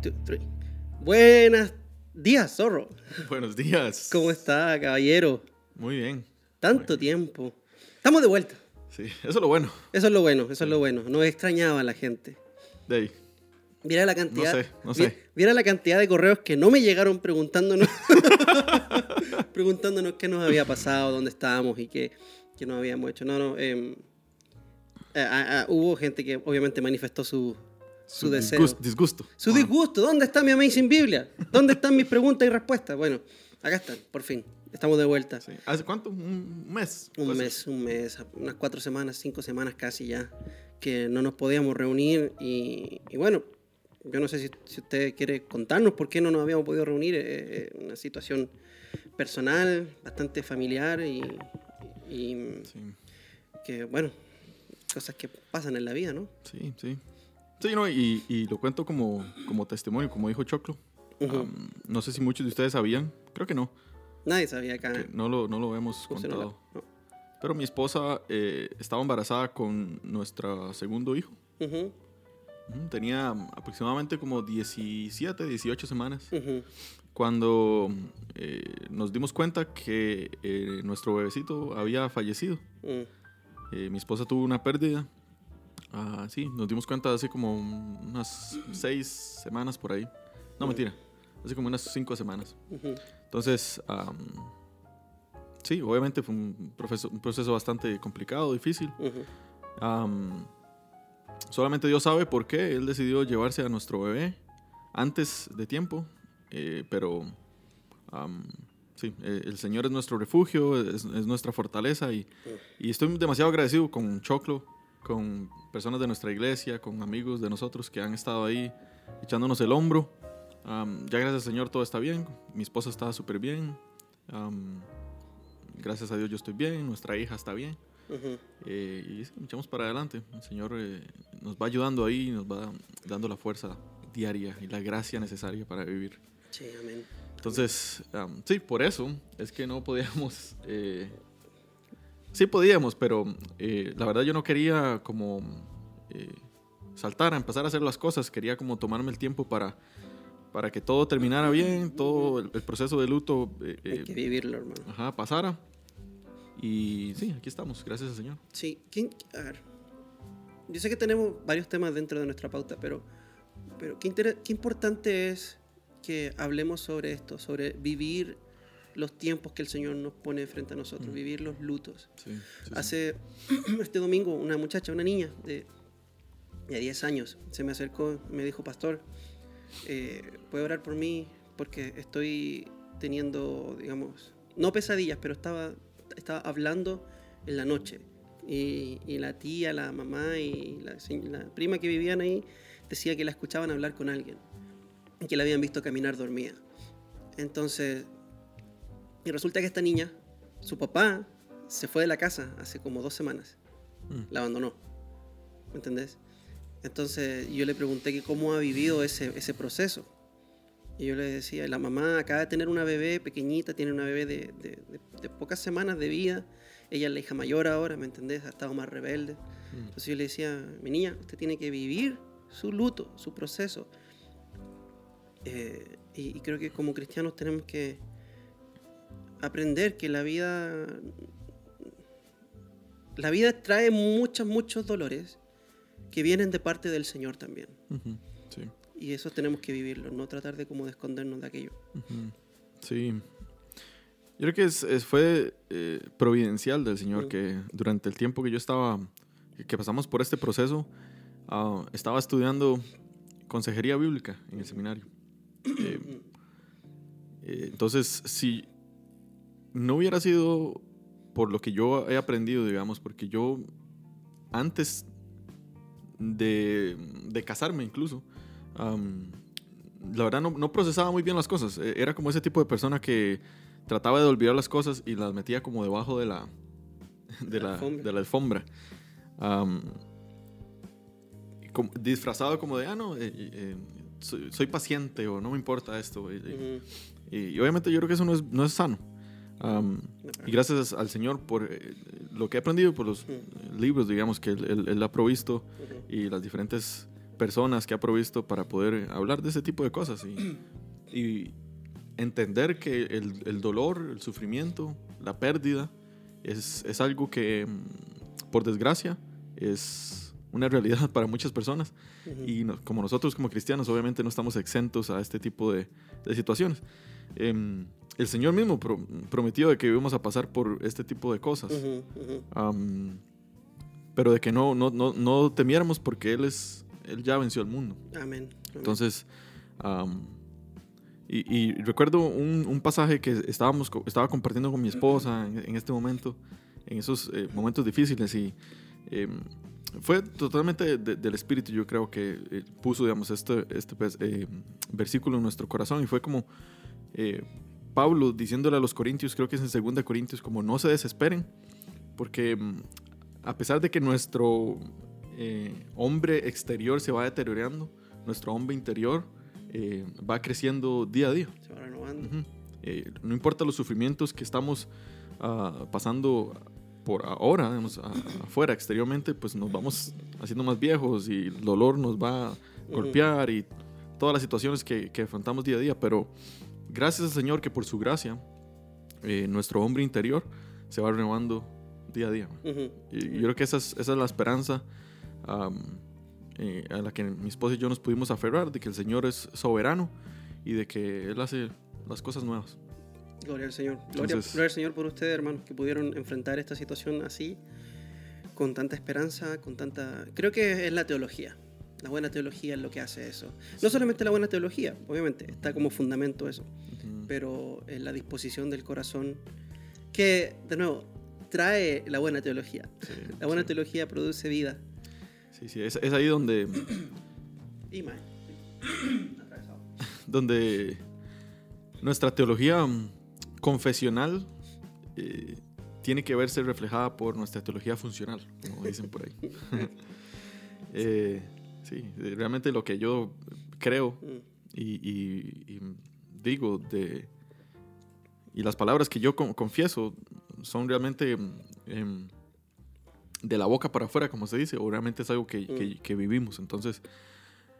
two, three. Buenas días, zorro. Buenos días. ¿Cómo está, caballero? Muy bien. Tanto tiempo. Estamos de vuelta. Sí, eso es lo bueno. Eso es lo bueno, eso es lo bueno. Nos extrañaba la gente. De ahí. Viera la cantidad. No sé, no sé. Viera la cantidad de correos que no me llegaron preguntándonos. preguntándonos qué nos había pasado, dónde estábamos y qué, qué nos habíamos hecho. No, no. em, eh, ah, ah, hubo gente que obviamente manifestó su, su, deseo. disgus- disgusto. Su Ah, disgusto. ¿Dónde está mi Amazing Biblia? ¿Dónde están mis preguntas y respuestas? Bueno, acá están, por fin. Estamos de vuelta. sí. ¿Hace cuánto? Un mes. Un mes, un mes, unas cuatro semanas, cinco semanas casi ya, que no nos podíamos reunir y, y bueno, yo no sé si, si usted quiere contarnos por qué no nos habíamos podido reunir, eh, eh, una situación personal, bastante familiar y, y Sí, que bueno, cosas que pasan en la vida, ¿no? sí, sí. Sí, no, y, y lo cuento como, como testimonio, como dijo Choclo. Ujú. Am, no sé si muchos de ustedes sabían, creo que no, Nadie sabía acá. que no lo, no lo hemos contado. la- no. Pero mi esposa eh, estaba embarazada con nuestro segundo hijo. Ujú, Ujú, Tenía aproximadamente como 17, 18 semanas. ujú. cuando eh, nos dimos cuenta que eh, nuestro bebecito había fallecido. Mm, Eh, mi esposa tuvo una pérdida. Ah, sí, nos dimos cuenta hace como unas seis semanas por ahí. No, mentira. Hace como unas cinco semanas. Entonces, sí, obviamente fue un proceso, un proceso bastante complicado, difícil. Solamente Dios sabe por qué Él decidió llevarse a nuestro bebé antes de tiempo, eh, pero am, sí, eh, el Señor es nuestro refugio, es, es nuestra fortaleza y, y estoy demasiado agradecido con Choclo, con personas de nuestra iglesia, con amigos de nosotros que han estado ahí echándonos el hombro. Am, ya gracias al Señor todo está bien, mi esposa está súper bien, am, gracias a Dios yo estoy bien, nuestra hija está bien. Ujú. Eh, y sí, echamos para adelante. El Señor eh, nos va ayudando ahí, nos va dando la fuerza diaria y la gracia necesaria para vivir. Sí, amén. Entonces, am, sí, por eso es que no podíamos... eh, sí podíamos, pero eh, la verdad yo no quería como eh, saltar a empezar a hacer las cosas. Quería como tomarme el tiempo para, para que todo terminara bien, todo el, el proceso de luto eh, Hay que vivirlo, hermano. ajá, pasara. Y sí, aquí estamos, gracias al Señor. Sí, ¿quién- a ver. Yo sé que tenemos varios temas dentro de nuestra pauta, pero, pero qué, qué importante es que hablemos sobre esto, sobre vivir los tiempos que el Señor nos pone frente a nosotros, vivir los lutos. Sí, sí, sí. Hace este domingo una muchacha, una niña de, de 10 años, se me acercó me dijo, pastor, eh, ¿puede orar por mí? Porque estoy teniendo, digamos, no pesadillas, pero estaba, estaba hablando en la noche. Y, y la tía, la mamá y la, prima que vivían ahí decía que la escuchaban hablar con alguien y que la habían visto caminar dormida. Entonces, y resulta que esta niña, su papá, se fue de la casa hace como dos semanas. Mm. La abandonó. ¿Me entendés? Entonces yo le pregunté que cómo ha vivido ese, ese proceso. Y yo le decía, la mamá acaba de tener una bebé pequeñita, tiene una bebé de, de- de- de pocas semanas de vida. Ella es la hija mayor ahora, ¿me entendés? Ha estado más rebelde. Mm. Entonces yo le decía, mi niña, usted tiene que vivir su luto, su proceso. Eh, y, y creo que como cristianos tenemos que aprender que la vida la vida trae muchos muchos dolores que vienen de parte del Señor también Ujú, Sí. y eso tenemos que vivirlo no tratar de como de escondernos de aquello Ujú. Sí. Yo creo que es, es- fue eh, providencial del Señor Mm. que durante el tiempo que yo estaba, que pasamos por este proceso, ah, estaba estudiando consejería bíblica en el seminario. Eh, eh, entonces, si no hubiera sido por lo que yo he aprendido, digamos, porque yo antes de, de casarme incluso, la verdad no, no procesaba muy bien las cosas. Eh, Era como ese tipo de persona que trataba de olvidar las cosas y las metía como debajo de la, de La la, alfombra. de la alfombra. Como- disfrazado como de, ah, no, eh, eh, soy, soy paciente o no me importa esto. y, y obviamente yo creo que eso no es, no es sano. No, y gracias al Señor por eh, lo que he aprendido, por los Ujú. libros, digamos, que Él, Él- Él ha provisto Ujú. y las diferentes personas que ha provisto para poder hablar de ese tipo de cosas y, y entender que el, el, dolor, el sufrimiento, la pérdida es, es algo que, mm, por desgracia, es una realidad para muchas personas. Y como nosotros como cristianos, obviamente no estamos exentos a este tipo de, de situaciones. Em, el Señor mismo prometió de que íbamos a pasar por este tipo de cosas. pero de que no, no, no, no, temiéramos porque Él, es, él ya venció al mundo. Amén. Entonces, y, recuerdo un, un, pasaje que estábamos, estaba compartiendo con mi esposa en, este momento, en esos eh, momentos difíciles, y em, fue totalmente del Espíritu, yo creo que eh, puso, digamos, este, este pues, eh, versículo en nuestro corazón, y fue como eh, Pablo diciéndole a los corintios, creo que es en 2 Corintios, como no se desesperen, porque mm, a pesar de que nuestro eh, hombre exterior se va deteriorando, nuestro hombre interior eh, va creciendo día a día. Se va renovando. no importa los sufrimientos que estamos ah, pasando por ahora, afuera, exteriormente, pues nos vamos haciendo más viejos y el dolor nos va a golpear y todas las situaciones que, que afrontamos día a día, pero Gracias al Señor que por su gracia eh, nuestro hombre interior se va renovando día a día. Y yo creo que esa es, esa es la esperanza eh, a la que mi esposa y yo nos pudimos aferrar, de que el Señor es soberano y de que Él hace las cosas nuevas. Gloria al Señor. Gloria, al Señor por ustedes, hermanos, que pudieron enfrentar esta situación así, con tanta esperanza, con tanta... Creo que es la teología. La buena teología es lo que hace eso. No solamente la buena teología, obviamente, está como fundamento eso, pero es la disposición del corazón que, de nuevo, trae la buena teología. la buena teología produce vida. Sí, sí, es, ahí donde... y más. donde nuestra teología confesional eh, tiene que verse reflejada por nuestra teología funcional, como dicen por ahí. eh, Sí, realmente lo que yo creo mm. y, digo de... Y las palabras que yo confieso son realmente em, de la boca para afuera, como se dice, o realmente es algo que, mm. vivimos. Entonces,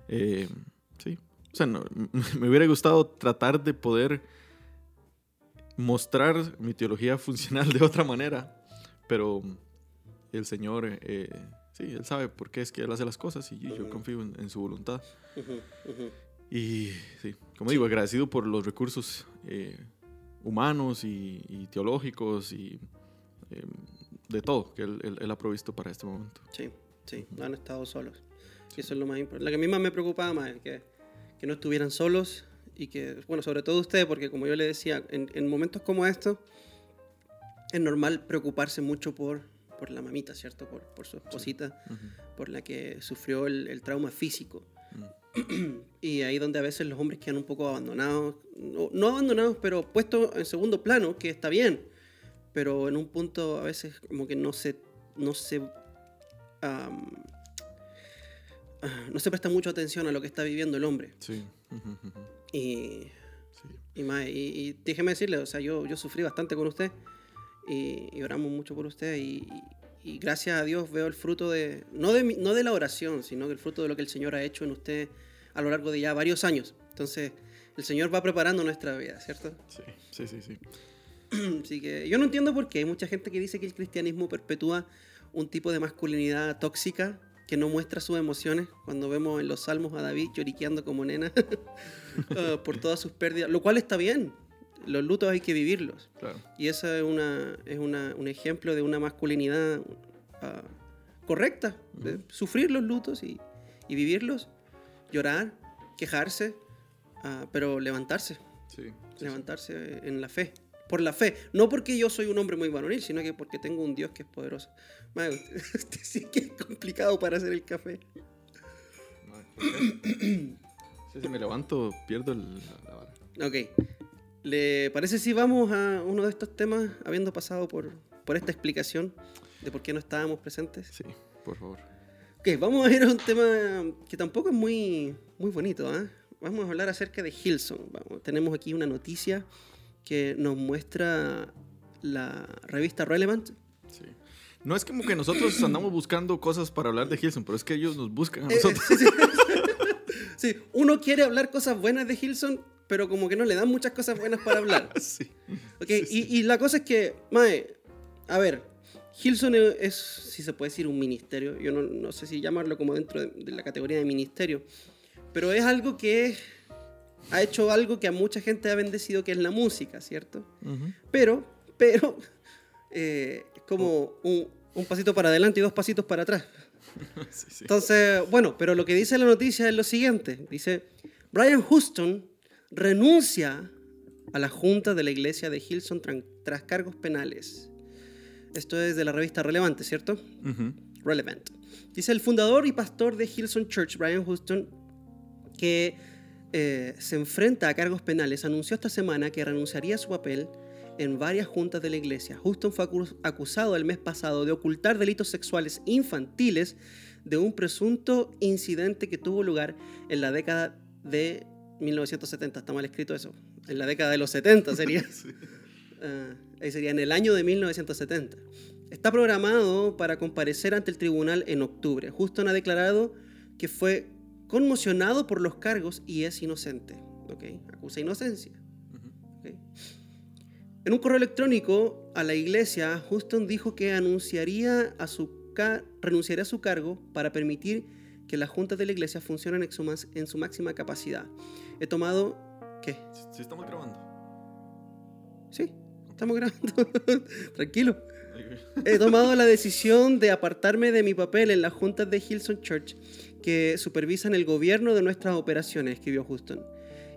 eh, sí. O sea, me hubiera gustado tratar de poder mostrar mi teología funcional de otra manera, pero el Señor eh, Sí, él sabe por qué es que él hace las cosas y yo confío en, su voluntad. Y sí, como digo, agradecido por los recursos eh, humanos y, teológicos y em, de todo que él, ha provisto para este momento. Sí, sí, no han estado solos. Y eso es lo más importante. Lo que a mí más me preocupaba más es que, que no estuvieran solos y que, bueno, sobre todo ustedes, porque como yo le decía, en, en momentos como estos es normal preocuparse mucho por por la mamita, ¿cierto? Por, por su esposita, por la que sufrió el, trauma físico. Mm. y ahí donde a veces los hombres quedan un poco abandonados, no, abandonados, pero puestos en segundo plano, que está bien, pero en un punto a veces como que no se, no se, no se presta mucho atención a lo que está viviendo el hombre. Sí. y, y, y, déjeme decirle, o sea, yo, yo sufrí bastante con usted y, oramos mucho por usted y, gracias a Dios veo el fruto de no, de, no de la oración, sino que el fruto de lo que el Señor ha hecho en usted a lo largo de ya varios años. Entonces, el Señor va preparando nuestra vida, ¿cierto? Sí, sí, sí, sí. Así que yo no entiendo por qué. Hay mucha gente que dice que el cristianismo perpetúa un tipo de masculinidad tóxica que no muestra sus emociones. Cuando vemos en los salmos a David lloriqueando como nena ah, por todas sus pérdidas, lo cual está bien los lutos hay que vivirlos. Y eso es, una, es una, un ejemplo de una masculinidad ah, correcta, de sufrir los lutos y, y, vivirlos, llorar, quejarse, uh, pero levantarse. Sí, levantarse en la fe. Por la fe. No porque yo soy un hombre muy varonil, sino que porque tengo un Dios que es poderoso. Usted sí que es complicado para hacer el café. si me levanto, pierdo el, la vara. Ok. ¿Le parece si vamos a uno de estos temas, habiendo pasado por, por esta explicación de por qué no estábamos presentes? Sí, por favor. Ok, vamos a ir a un tema que tampoco es muy, muy bonito. ¿eh? Vamos a hablar acerca de Hilson. Vamos, tenemos aquí una noticia que nos muestra la revista Relevant. Sí. No es como que nosotros andamos buscando cosas para hablar de Hilson, pero es que ellos nos buscan a eh, nosotros. sí, sí. Sí, uno quiere hablar cosas buenas de Hilson, pero como que no le dan muchas cosas buenas para hablar. sí. ¿ok? Sí, sí. Y, y la cosa es que, Mae, a ver, Hilson es, si se puede decir, un ministerio. Yo no, no sé si llamarlo como dentro de, de la categoría de ministerio, pero es algo que ha hecho algo que a mucha gente ha bendecido, que es la música, ¿cierto? Ujú. Pero, pero, eh, como un, un pasito para adelante y dos pasitos para atrás. Sí, sí. Entonces, bueno, pero lo que dice la noticia es lo siguiente. Dice, Brian Houston renuncia a la junta de la iglesia de Hilson tras cargos penales. Esto es de la revista Relevante, ¿cierto? Ujú. Relevant. Dice el fundador y pastor de Hillsong Church, Brian Houston, que eh, se enfrenta a cargos penales, anunció esta semana que renunciaría a su papel en varias juntas de la iglesia. Houston fue acu- acusado el mes pasado de ocultar delitos sexuales infantiles de un presunto incidente que tuvo lugar en la década de 1970. Está mal escrito eso. En la década de los 70 sería. Ah, ahí sería en el año de 1970. Está programado para comparecer ante el tribunal en octubre. Houston ha declarado que fue conmocionado por los cargos y es inocente. ¿ok? Acusa inocencia. Ujú. ¿ok? En un correo electrónico a la iglesia, Houston dijo que anunciaría a su renunciaría a su cargo para permitir que las juntas de la iglesia funcionen en su, en su máxima capacidad. He tomado... ¿Qué? Sí, sí estamos grabando. Sí, estamos grabando. Tranquilo. He tomado la decisión de apartarme de mi papel en las juntas de Hillsong Church que supervisan el gobierno de nuestras operaciones, escribió Houston.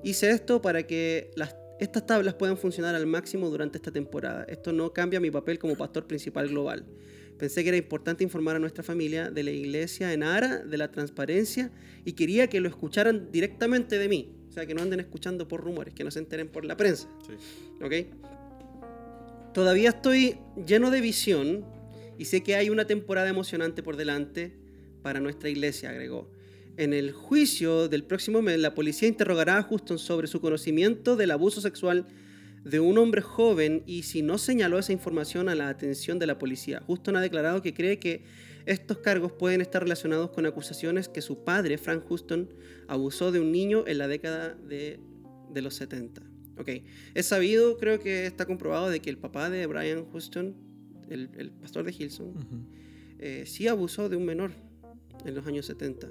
Hice esto para que las- estas tablas puedan funcionar al máximo durante esta temporada. Esto no cambia mi papel como pastor principal global. Pensé que era importante informar a nuestra familia de la iglesia en ara de la transparencia y quería que lo escucharan directamente de mí. O sea, que no anden escuchando por rumores, que no se enteren por la prensa. Sí. ¿ok? Todavía estoy lleno de visión y sé que hay una temporada emocionante por delante para nuestra iglesia, agregó. En el juicio del próximo mes, la policía interrogará a Houston sobre su conocimiento del abuso sexual de un hombre joven y si no señaló esa información a la atención de la policía. Houston ha declarado que cree que estos cargos pueden estar relacionados con acusaciones que su padre, Frank Houston, abusó de un niño en la década de, de los 70. Ok, es sabido, creo que está comprobado de que el papá de Brian Houston, el, el pastor de Hillsong, Ujú. eh, sí abusó de un menor en los años 70.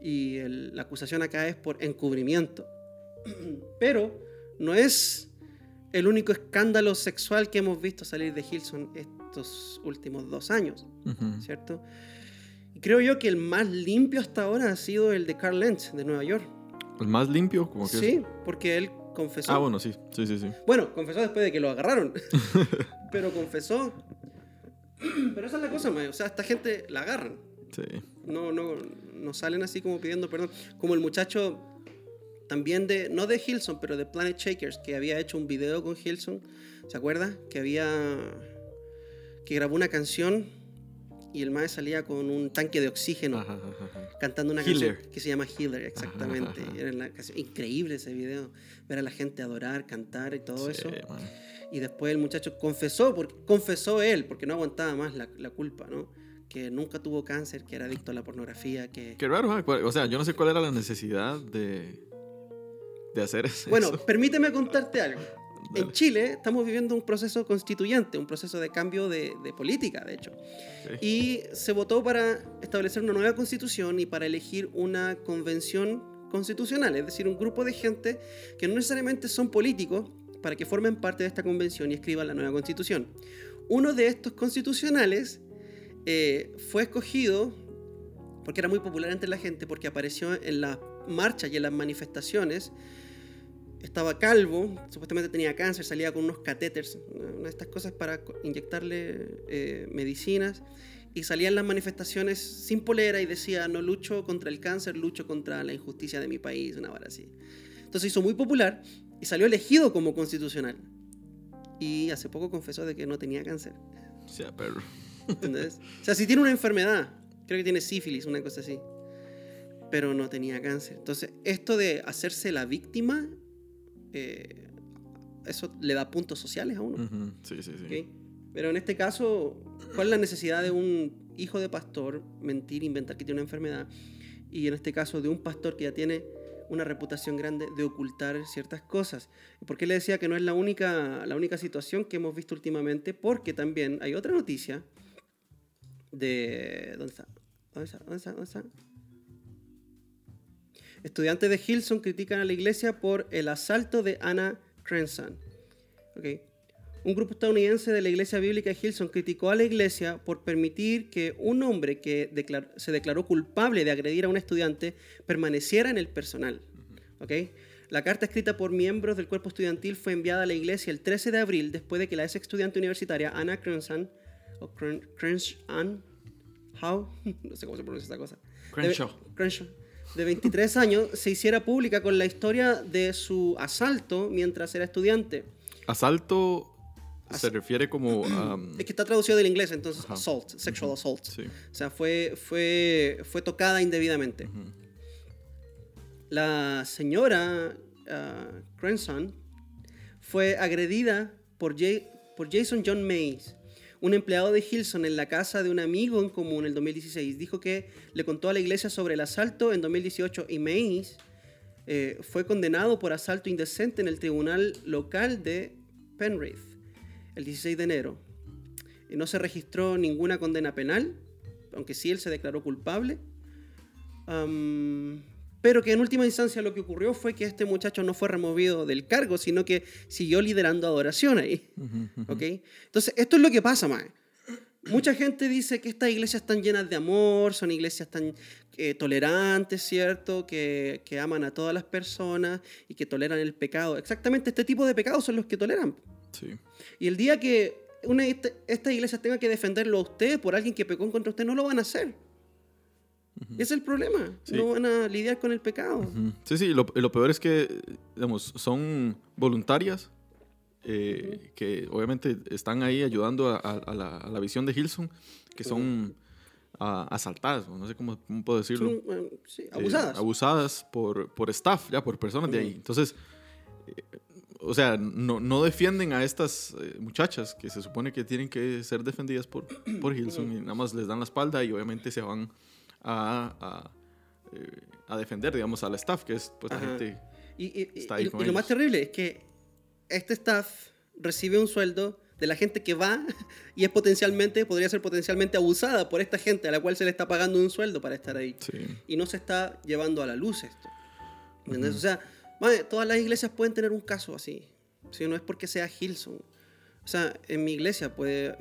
Y el- la acusación acá es por encubrimiento. Pero no es el único escándalo sexual que hemos visto salir de Hillsong estos últimos dos años. ¿cierto? Y creo yo que el más limpio hasta ahora ha sido el de Carl Lentz de Nueva York. El más limpio, como que es- Sí, porque él confesó. Ah, bueno, sí. Sí, sí, sí. Bueno, confesó después de que lo agarraron. Pero confesó. Pero esa es la cosa, mae. O sea, esta gente la agarran. Sí. No, no, no salen así como pidiendo perdón. Como el muchacho también de, no de Hilson, pero de Planet Shakers, que había hecho un video con Hilson. ¿Se acuerda? Que había. que grabó una canción y el mae salía con un tanque de oxígeno Ajá, ajá, ajá. cantando una Healer. canción que se llama Healer, exactamente. Era una canción increíble ese video. Ver a la gente adorar, cantar y todo Sí, eso. man. Y después el muchacho confesó, porque, confesó él, porque no aguantaba más la, la culpa, ¿no? Que nunca tuvo cáncer, que era adicto a la pornografía, que... Qué raro, ¿eh? O sea, yo no sé cuál era la necesidad de, de hacer eso. Bueno, permíteme contarte algo. En. Chile estamos viviendo un proceso constituyente, un proceso de cambio de, de política, de hecho. Y se votó para establecer una nueva constitución y para elegir una convención constitucional, es decir, un grupo de gente que no necesariamente son políticos para que formen parte de esta convención y escriban la nueva constitución. Uno de estos constitucionales eh, fue escogido porque era muy popular entre la gente, porque apareció en las marchas y en las manifestaciones. Estaba calvo, supuestamente tenía cáncer, salía con unos catéteres, una de estas cosas para inyectarle eh, medicinas. Y salía en las manifestaciones sin polera y decía, no lucho contra el cáncer, lucho contra la injusticia de mi país, una vara así. Entonces hizo muy popular y salió elegido como constitucional. Y hace poco confesó de que no tenía cáncer. O sea, pero. ¿Entendés? O sea, si tiene una enfermedad, creo que tiene sífilis, una cosa así, pero no tenía cáncer. Entonces, esto de hacerse la víctima, eh, eso le da puntos sociales a uno. Sí, sí, sí. Pero en este caso, ¿cuál es la necesidad de un hijo de pastor mentir, inventar que tiene una enfermedad y en este caso de un pastor que ya tiene una reputación grande de ocultar ciertas cosas. ¿Por qué le decía que no es la única, la única situación que hemos visto últimamente? Porque también hay otra noticia de... ¿Dónde está? ¿Dónde está? ¿Dónde está? ¿Dónde está? Estudiantes de Hilson critican a la iglesia por el asalto de Anna Crenson. Okay. Un grupo estadounidense de la iglesia bíblica de Hilson criticó a la iglesia por permitir que un hombre que se declaró culpable de agredir a un estudiante permaneciera en el personal. Okay. La carta escrita por miembros del cuerpo estudiantil fue enviada a la iglesia el 13 de abril después de que la ex estudiante universitaria Anna Crenson, o Crenshaw, no sé cómo se pronuncia esta cosa. Crenshaw. Crenshaw de 23 años se hiciera pública con la historia de su asalto mientras era estudiante. Asalto se refiere como... es que está traducido del inglés, entonces assault, sexual assault. O sea, fue, fue, fue tocada indebidamente. La señora uh, Crenson fue agredida por, por Jason John Mays, un empleado de Hilson en la casa de un amigo en común en el 2016 dijo que le contó a la iglesia sobre el asalto en 2018 y Mays eh, fue condenado por asalto indecente en el tribunal local de Penrith el 16 de enero. No se registró ninguna condena penal, aunque sí él se declaró culpable. Pero que en última instancia lo que ocurrió fue que este muchacho no fue removido del cargo, sino que siguió liderando adoración ahí. Entonces, esto es lo que pasa, Mae. Mucha gente dice que estas iglesias están llenas de amor, son iglesias tan eh, tolerantes, ¿cierto? Que, que, aman a todas las personas y que toleran el pecado. Exactamente este tipo de pecados son los que toleran. Sí. Y el día que una, estas iglesias tengan que defenderlo a usted por alguien que pecó contra usted, no lo van a hacer. Es el problema. No van a lidiar con el pecado. Sí, sí. Lo, lo, peor es que, digamos, son voluntarias eh, que obviamente están ahí ayudando a, la, visión de Hilson, que son asaltadas, no sé cómo, puedo decirlo. Eh, sí, abusadas. abusadas por, por staff, ya, por personas de ahí. Entonces, eh, o sea, no, no, defienden a estas muchachas que se supone que tienen que ser defendidas por, por Hilson y nada más les dan la espalda y obviamente se van a, a, defender, digamos, al staff, que es pues, la gente y, está ahí y lo más terrible es que este staff recibe un sueldo de la gente que va y es potencialmente, podría ser potencialmente abusada por esta gente a la cual se le está pagando un sueldo para estar ahí. Y no se está llevando a la luz esto. O sea, todas las iglesias pueden tener un caso así. Si no es porque sea Hilson. O sea, en mi iglesia puede,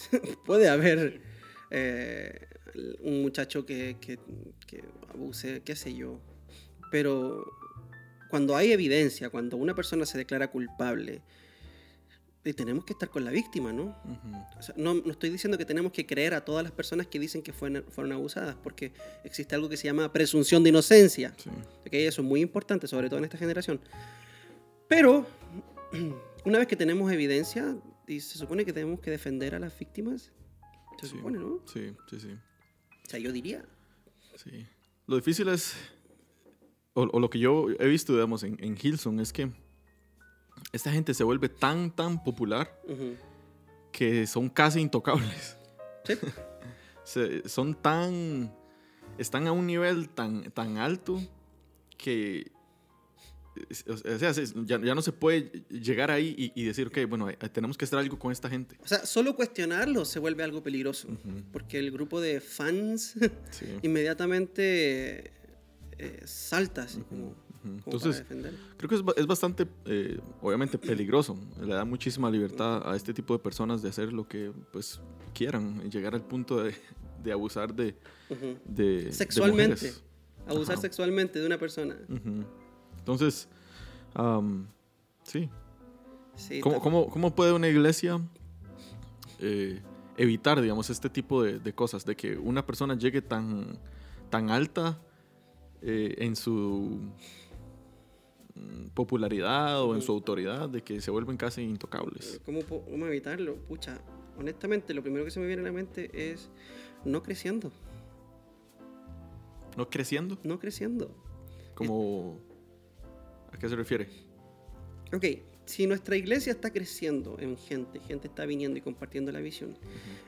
puede haber eh, muchacho que, que, que abuse, qué sé yo. Pero cuando hay evidencia, cuando una persona se declara culpable, eh, tenemos que estar con la víctima, ¿no? ¿no? estoy diciendo que tenemos que creer a todas las personas que dicen que fueron, fueron abusadas, porque existe algo que se llama presunción de inocencia. Eso es muy importante, sobre todo en esta generación. Pero, una vez que tenemos evidencia, y se supone que tenemos que defender a las víctimas, se supone, ¿no? Sí, sí, sí. O sea, yo diría. Sí. Lo difícil es o, lo que yo he visto, digamos, en, en Hilson es que esta gente se vuelve tan, tan popular que son casi intocables. son tan. Están a un nivel tan, tan alto que. O sea, ya, ya no se puede llegar ahí y, decir, ok, bueno, eh, tenemos que hacer algo con esta gente. O sea, solo cuestionarlo se vuelve algo peligroso. Porque el grupo de fans inmediatamente eh, saltas como, Entonces, creo que es, es bastante, eh, obviamente, peligroso. Le da muchísima libertad a este tipo de personas de hacer lo que pues quieran, llegar al punto de, de abusar de, de sexualmente. abusar sexualmente de una persona. Entonces, sí. ¿Cómo, cómo, cómo, puede una iglesia eh, evitar, digamos, este tipo de, de, cosas? De que una persona llegue tan, tan alta eh, en su mm, popularidad o en su autoridad de que se vuelven casi intocables. ¿Cómo, ¿Cómo evitarlo? Pucha, honestamente, lo primero que se me viene a la mente es no creciendo. ¿No creciendo? No creciendo. Como... ¿A qué se refiere? Ok, si nuestra iglesia está creciendo en gente, gente está viniendo y compartiendo la visión,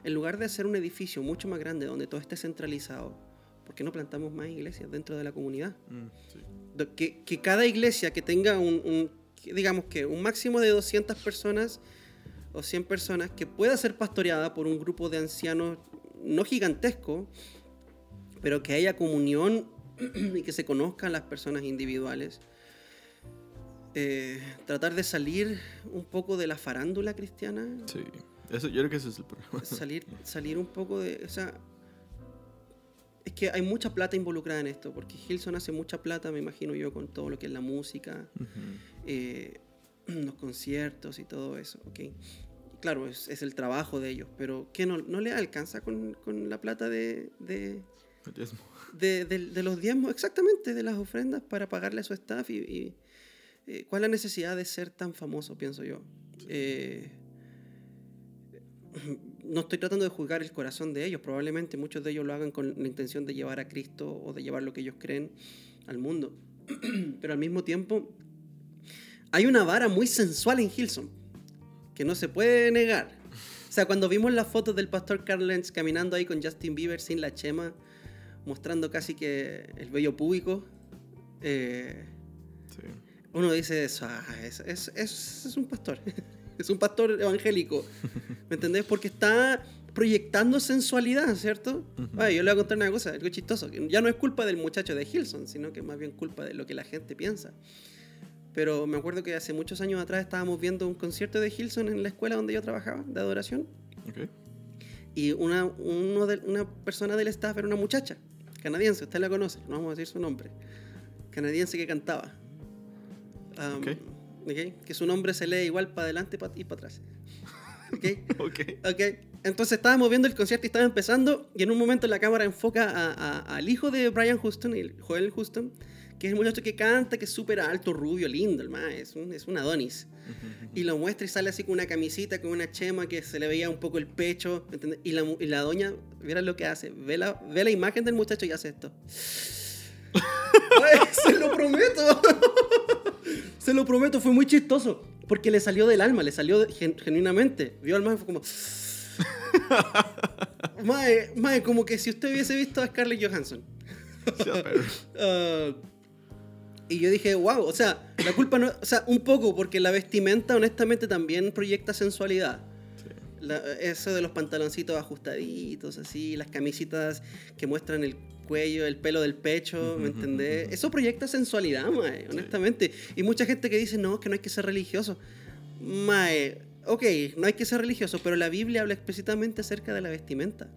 en lugar de hacer un edificio mucho más grande donde todo esté centralizado, ¿por qué no plantamos más iglesias dentro de la comunidad? Mm, sí. Que, que cada iglesia que tenga un, un- digamos que un máximo de 200 personas o 100 personas que pueda ser pastoreada por un grupo de ancianos no gigantesco, pero que haya comunión y que se conozcan las personas individuales. Eh, tratar de salir un poco de la farándula cristiana, Sí. Eso, yo creo que ese es el problema. salir, salir un poco de. O sea, es que hay mucha plata involucrada en esto, porque Hilson hace mucha plata, me imagino yo, con todo lo que es la música, eh, los conciertos y todo eso, ¿ok? Claro, es, es el trabajo de ellos, pero ¿qué no, no le alcanza con, con la plata de, de, El diezmo. de, de- de los diezmos, exactamente, de las ofrendas para pagarle a su staff? Y, y, eh, ¿Cuál es la necesidad de ser tan famoso, pienso yo? Eh, no estoy tratando de juzgar el corazón de ellos, probablemente muchos de ellos lo hagan con la intención de llevar a Cristo o de llevar lo que ellos creen al mundo. Pero al mismo tiempo, hay una vara muy sensual en Hilson que no se puede negar. O sea, cuando vimos las fotos del pastor Carl Lentz caminando ahí con Justin Bieber sin la chema, mostrando casi que el vello público, eh. Uno dice eso, ah, es, es- es- es un pastor, es un pastor evangélico, ¿me entendés? Porque está proyectando sensualidad, ¿cierto? Ay, yo le voy a contar una cosa, algo chistoso, que ya no es culpa del muchacho de Hilson, sino que es más bien culpa de lo que la gente piensa. Pero me acuerdo que hace muchos años atrás estábamos viendo un concierto de Hilson en la escuela donde yo trabajaba, de adoración, y una, uno de- una persona del staff era una muchacha, canadiense, usted la conoce, no vamos a decir su nombre, canadiense que cantaba. Um, Ok. ok, Que su nombre se lee igual para adelante y para atrás. ¿Ok? Ok. Ok, entonces estábamos viendo el concierto y estaba empezando y en un momento la cámara enfoca a- a- al hijo de Brian Houston, el Joel Houston, que es el muchacho que canta, que es súper alto, rubio, lindo, el mae, es un, es un Adonis. Y lo muestra y sale así con una camisita, con una chema que se le veía un poco el pecho, ¿entendés? Y la, y la doña, mira lo que hace, ve la, ve la imagen del muchacho y hace esto. Ay, se lo prometo. se lo prometo, fue muy chistoso. Porque le salió del alma, le salió de- gen- genuinamente. Vio al mae y fue como... mae, mae, como que si usted hubiese visto a Scarlett Johansson. Ah, y yo dije, wow, o sea, la culpa no, o sea, un poco, porque la vestimenta honestamente también proyecta sensualidad. Sí. La- eso de los pantaloncitos ajustaditos, así, las camisitas que muestran el cuello, el pelo del pecho, ¿me entendés? Eso proyecta sensualidad, mae, honestamente. Y mucha gente que dice, no, que no hay que ser religioso. Mae, ok, no hay que ser religioso, pero la Biblia habla explícitamente acerca de la vestimenta.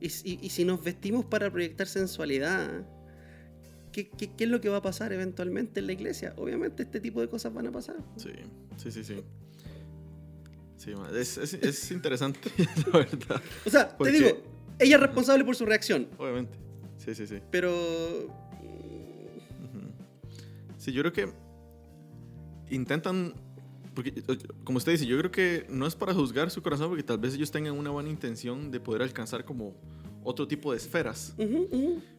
Y, si- y si nos vestimos para proyectar sensualidad, ¿qué, qué, qué es lo que va a pasar eventualmente en la iglesia? Obviamente este tipo de cosas van a pasar. Sí, sí, sí, sí. Sí, es, es, es interesante, la verdad. O sea, Porque- te digo, ella es responsable por su reacción, Obviamente. Sí, sí, sí. pero... Sí, yo creo que intentan, porque como usted dice, yo creo que no es para juzgar su corazón, porque tal vez ellos tengan una buena intención de poder alcanzar como otro tipo de esferas.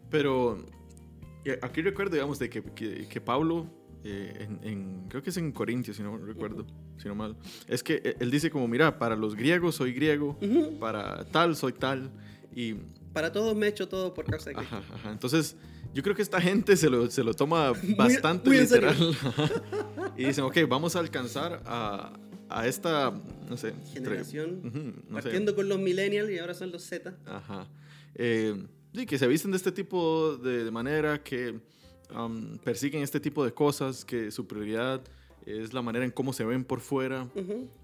Pero aquí recuerdo, digamos, de que, que, que Pablo, eh, en, en- creo que es en Corintios, si no recuerdo, si no mal, es que eh, él dice como, mira, para los griegos soy griego, para tal soy tal, y Para todos me he hecho todo por causa de Cristo. Ajá, ajá. Entonces, yo creo que esta gente se lo, se lo toma bastante muy serio. literal. y dicen, ok, vamos a alcanzar a, a esta, no sé, Generación, ujú, no sé. partiendo con los millennials y ahora son los Z. Ajá. Eh, sí, que se visten de este tipo de, de manera, que um, persiguen este tipo de cosas, que su prioridad es la manera en cómo se ven por fuera.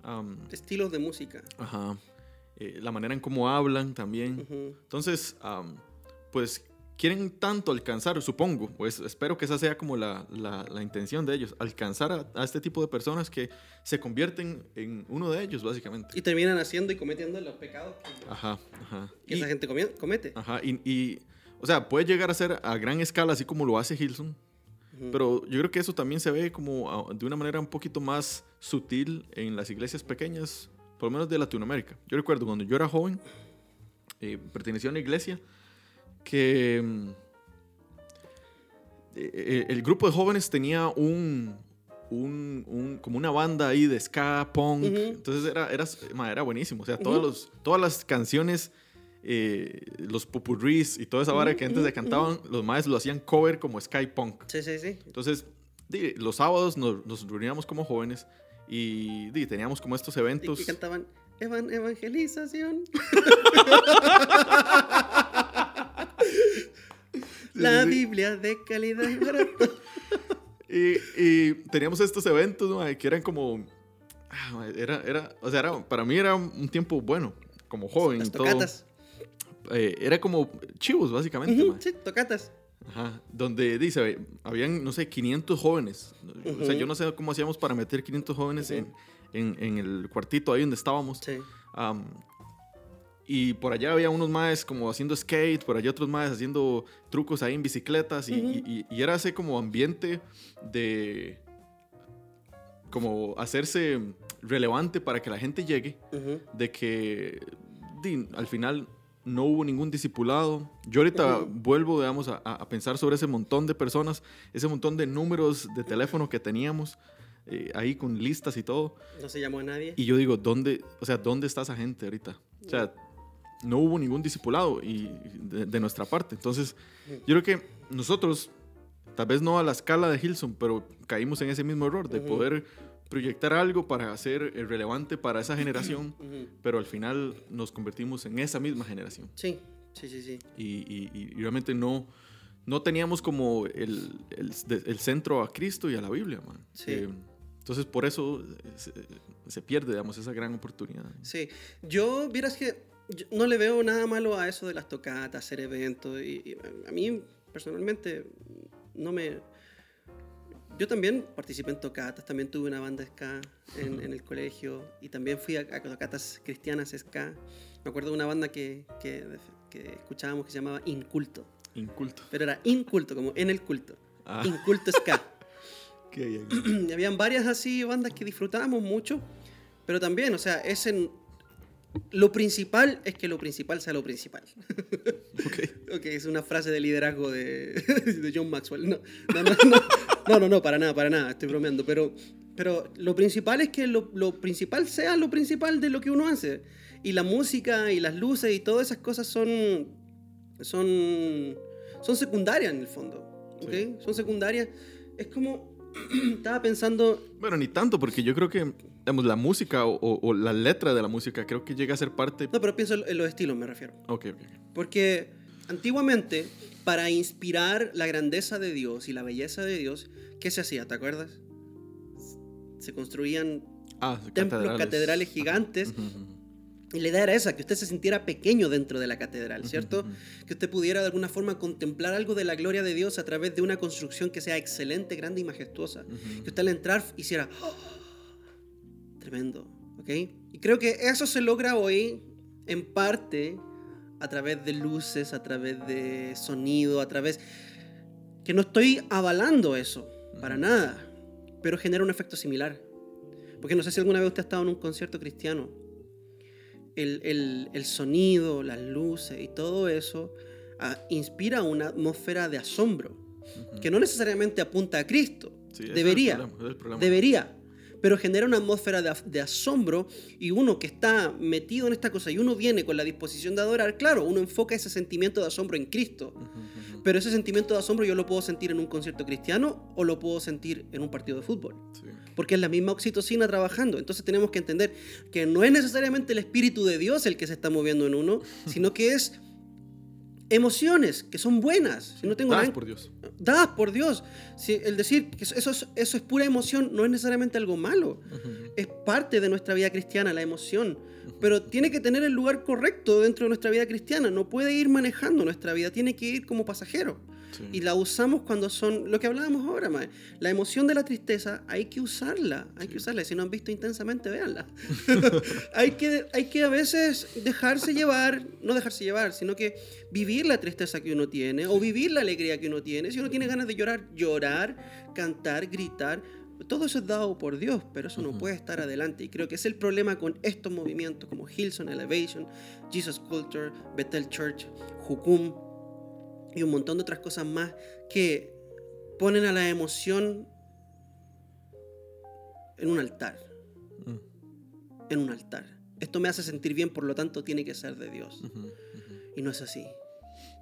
Um, Estilos de música. ajá. Eh, la manera en cómo hablan también. Entonces, pues quieren tanto alcanzar, supongo, pues espero que esa sea como la, la- la intención de ellos, alcanzar a, a este tipo de personas que se convierten en uno de ellos, básicamente. Y terminan haciendo y cometiendo los pecados que- Ajá, ajá. que Y, esa gente comete. ajá, y, y, o sea, puede llegar a ser a gran escala, así como lo hace Hilson, pero yo creo que eso también se ve como de una manera un poquito más sutil en las iglesias pequeñas, por lo menos de Latinoamérica. Yo recuerdo cuando yo era joven, eh, pertenecía a una iglesia que mm, eh, eh, el grupo de jóvenes tenía un, un- un- como una banda ahí de ska, punk, Ujú. entonces era, era, ma, era buenísimo, o sea, todos Ujú. los, todas las canciones eh, los popurris y toda esa vara que antes se cantaban, los maes lo hacían cover como Sky Punk. Sí, sí, sí. Entonces, los sábados nos, nos reuníamos como jóvenes y teníamos como estos Y eventos. que cantaban evan- evangelización. La. Biblia de calidad y barata. Y, y teníamos estos eventos, que eran como. ah, Era, era, o sea, era- para mí era un tiempo bueno, como joven Las y todo. tocatas. Eh, era como chivos, básicamente. Mae. sí, tocatas. Ajá, donde dice, habían, no sé, 500 jóvenes. O sea, yo no sé cómo hacíamos para meter 500 jóvenes en, en, en el cuartito ahí donde estábamos. Sí. Am, y por allá había unos maes como haciendo skate, por allá otros maes haciendo trucos ahí en bicicletas. Y, Ujú. y- y era ese como ambiente de como hacerse relevante para que la gente llegue, de que al final no hubo ningún discipulado. Yo ahorita Ujú. vuelvo, digamos, a, a pensar sobre ese montón de personas, ese montón de números de teléfono que teníamos eh, ahí con listas y todo. No se llamó a nadie. Y yo digo, ¿dónde, o sea, ¿dónde está esa gente ahorita? O sea, no hubo ningún discipulado y de, de nuestra parte. Entonces, yo creo que nosotros, tal vez no a la escala de Hilson, pero caímos en ese mismo error de Ujú. poder proyectar algo para hacer eh, relevante para esa generación, Ujú. pero al final nos convertimos en esa misma generación. Sí, sí, sí, sí. Y, y- y realmente no, no teníamos como el, el, el centro a Cristo y a la Biblia, man. Sí. Eh, entonces, por eso eh, se, se pierde, digamos, esa gran oportunidad. Sí, yo, vieras que yo no le veo nada malo a eso de las tocatas, hacer eventos. Y, y a mí, personalmente, no me. Yo también participé en tocatas, también tuve una banda ska en, en el colegio y también fui a, a tocatas cristianas ska. Me acuerdo de una banda que, que, que escuchábamos que se llamaba Inculto, Inculto. pero era Inculto, como en el culto. Ah, Inculto ska. qué bien. y habían varias así bandas que disfrutábamos mucho, pero también, o sea, es en... Lo principal es que lo principal sea lo principal. Ok. ok, es una frase de liderazgo de, de John Maxwell. No no no, no, no, no, no, para nada, para nada, estoy bromeando. Pero, pero lo principal es que lo, lo principal sea lo principal de lo que uno hace. Y la música y las luces y todas esas cosas son, son, son secundarias en el fondo. ¿ok? Sí. Son secundarias. Es como, estaba pensando, Bueno, ni tanto, porque yo creo que, digamos, la música o, o- o la letra de la música creo que llega a ser parte... no, pero pienso en los estilos, me refiero. Ok. ok. Porque antiguamente, para inspirar la grandeza de Dios y la belleza de Dios, ¿qué se hacía? ¿Te acuerdas? Se construían Ah, templos, catedrales, gigantes. Y la idea era esa, que usted se sintiera pequeño dentro de la catedral, ¿cierto? Que usted pudiera de alguna forma contemplar algo de la gloria de Dios a través de una construcción que sea excelente, grande y majestuosa. Que usted al entrar hiciera... "Oh, tremendo, ¿ok? Y creo que eso se logra hoy en parte a través de luces, a través de sonido, a través... Que no estoy avalando eso, para nada, pero genera un efecto similar. Porque no sé si alguna vez usted ha estado en un concierto cristiano. El, el- el sonido, las luces y todo eso ah, inspira una atmósfera de asombro, que no necesariamente apunta a Cristo. Sí, ese es el debería, problema, ese es el problema. debería, pero genera una atmósfera de, de asombro y uno que está metido en esta cosa y uno viene con la disposición de adorar, claro, uno enfoca ese sentimiento de asombro en Cristo. Pero ese sentimiento de asombro yo lo puedo sentir en un concierto cristiano o lo puedo sentir en un partido de fútbol. Sí. Porque es la misma oxitocina trabajando. Entonces tenemos que entender que no es necesariamente el Espíritu de Dios el que se está moviendo en uno, sino que es emociones que son buenas. Si no tengo Dadas nada- por Dios. dadas por Dios. Si el decir que eso es, eso es pura emoción no es necesariamente algo malo. Es parte de nuestra vida cristiana, la emoción. Pero tiene que tener el lugar correcto dentro de nuestra vida cristiana. No puede ir manejando nuestra vida, tiene que ir como pasajero. Sí. Y la usamos cuando son lo que hablábamos ahora, mae. La emoción de la tristeza hay que usarla, hay que usarla. Si no han visto intensamente, véanla. hay, que, hay que a veces dejarse llevar, no dejarse llevar, sino que vivir la tristeza que uno tiene o vivir la alegría que uno tiene. Si uno tiene ganas de llorar, llorar, cantar, gritar. Todo eso es dado por Dios, pero eso no Ujú. puede estar adelante. Y creo que es el problema con estos movimientos como Hillsong Elevation, Jesus Culture, Bethel Church, Jukum, y un montón de otras cosas más que ponen a la emoción en un altar, Mm, en un altar. Esto me hace sentir bien, por lo tanto tiene que ser de Dios. ujú, ujú. Y no es así.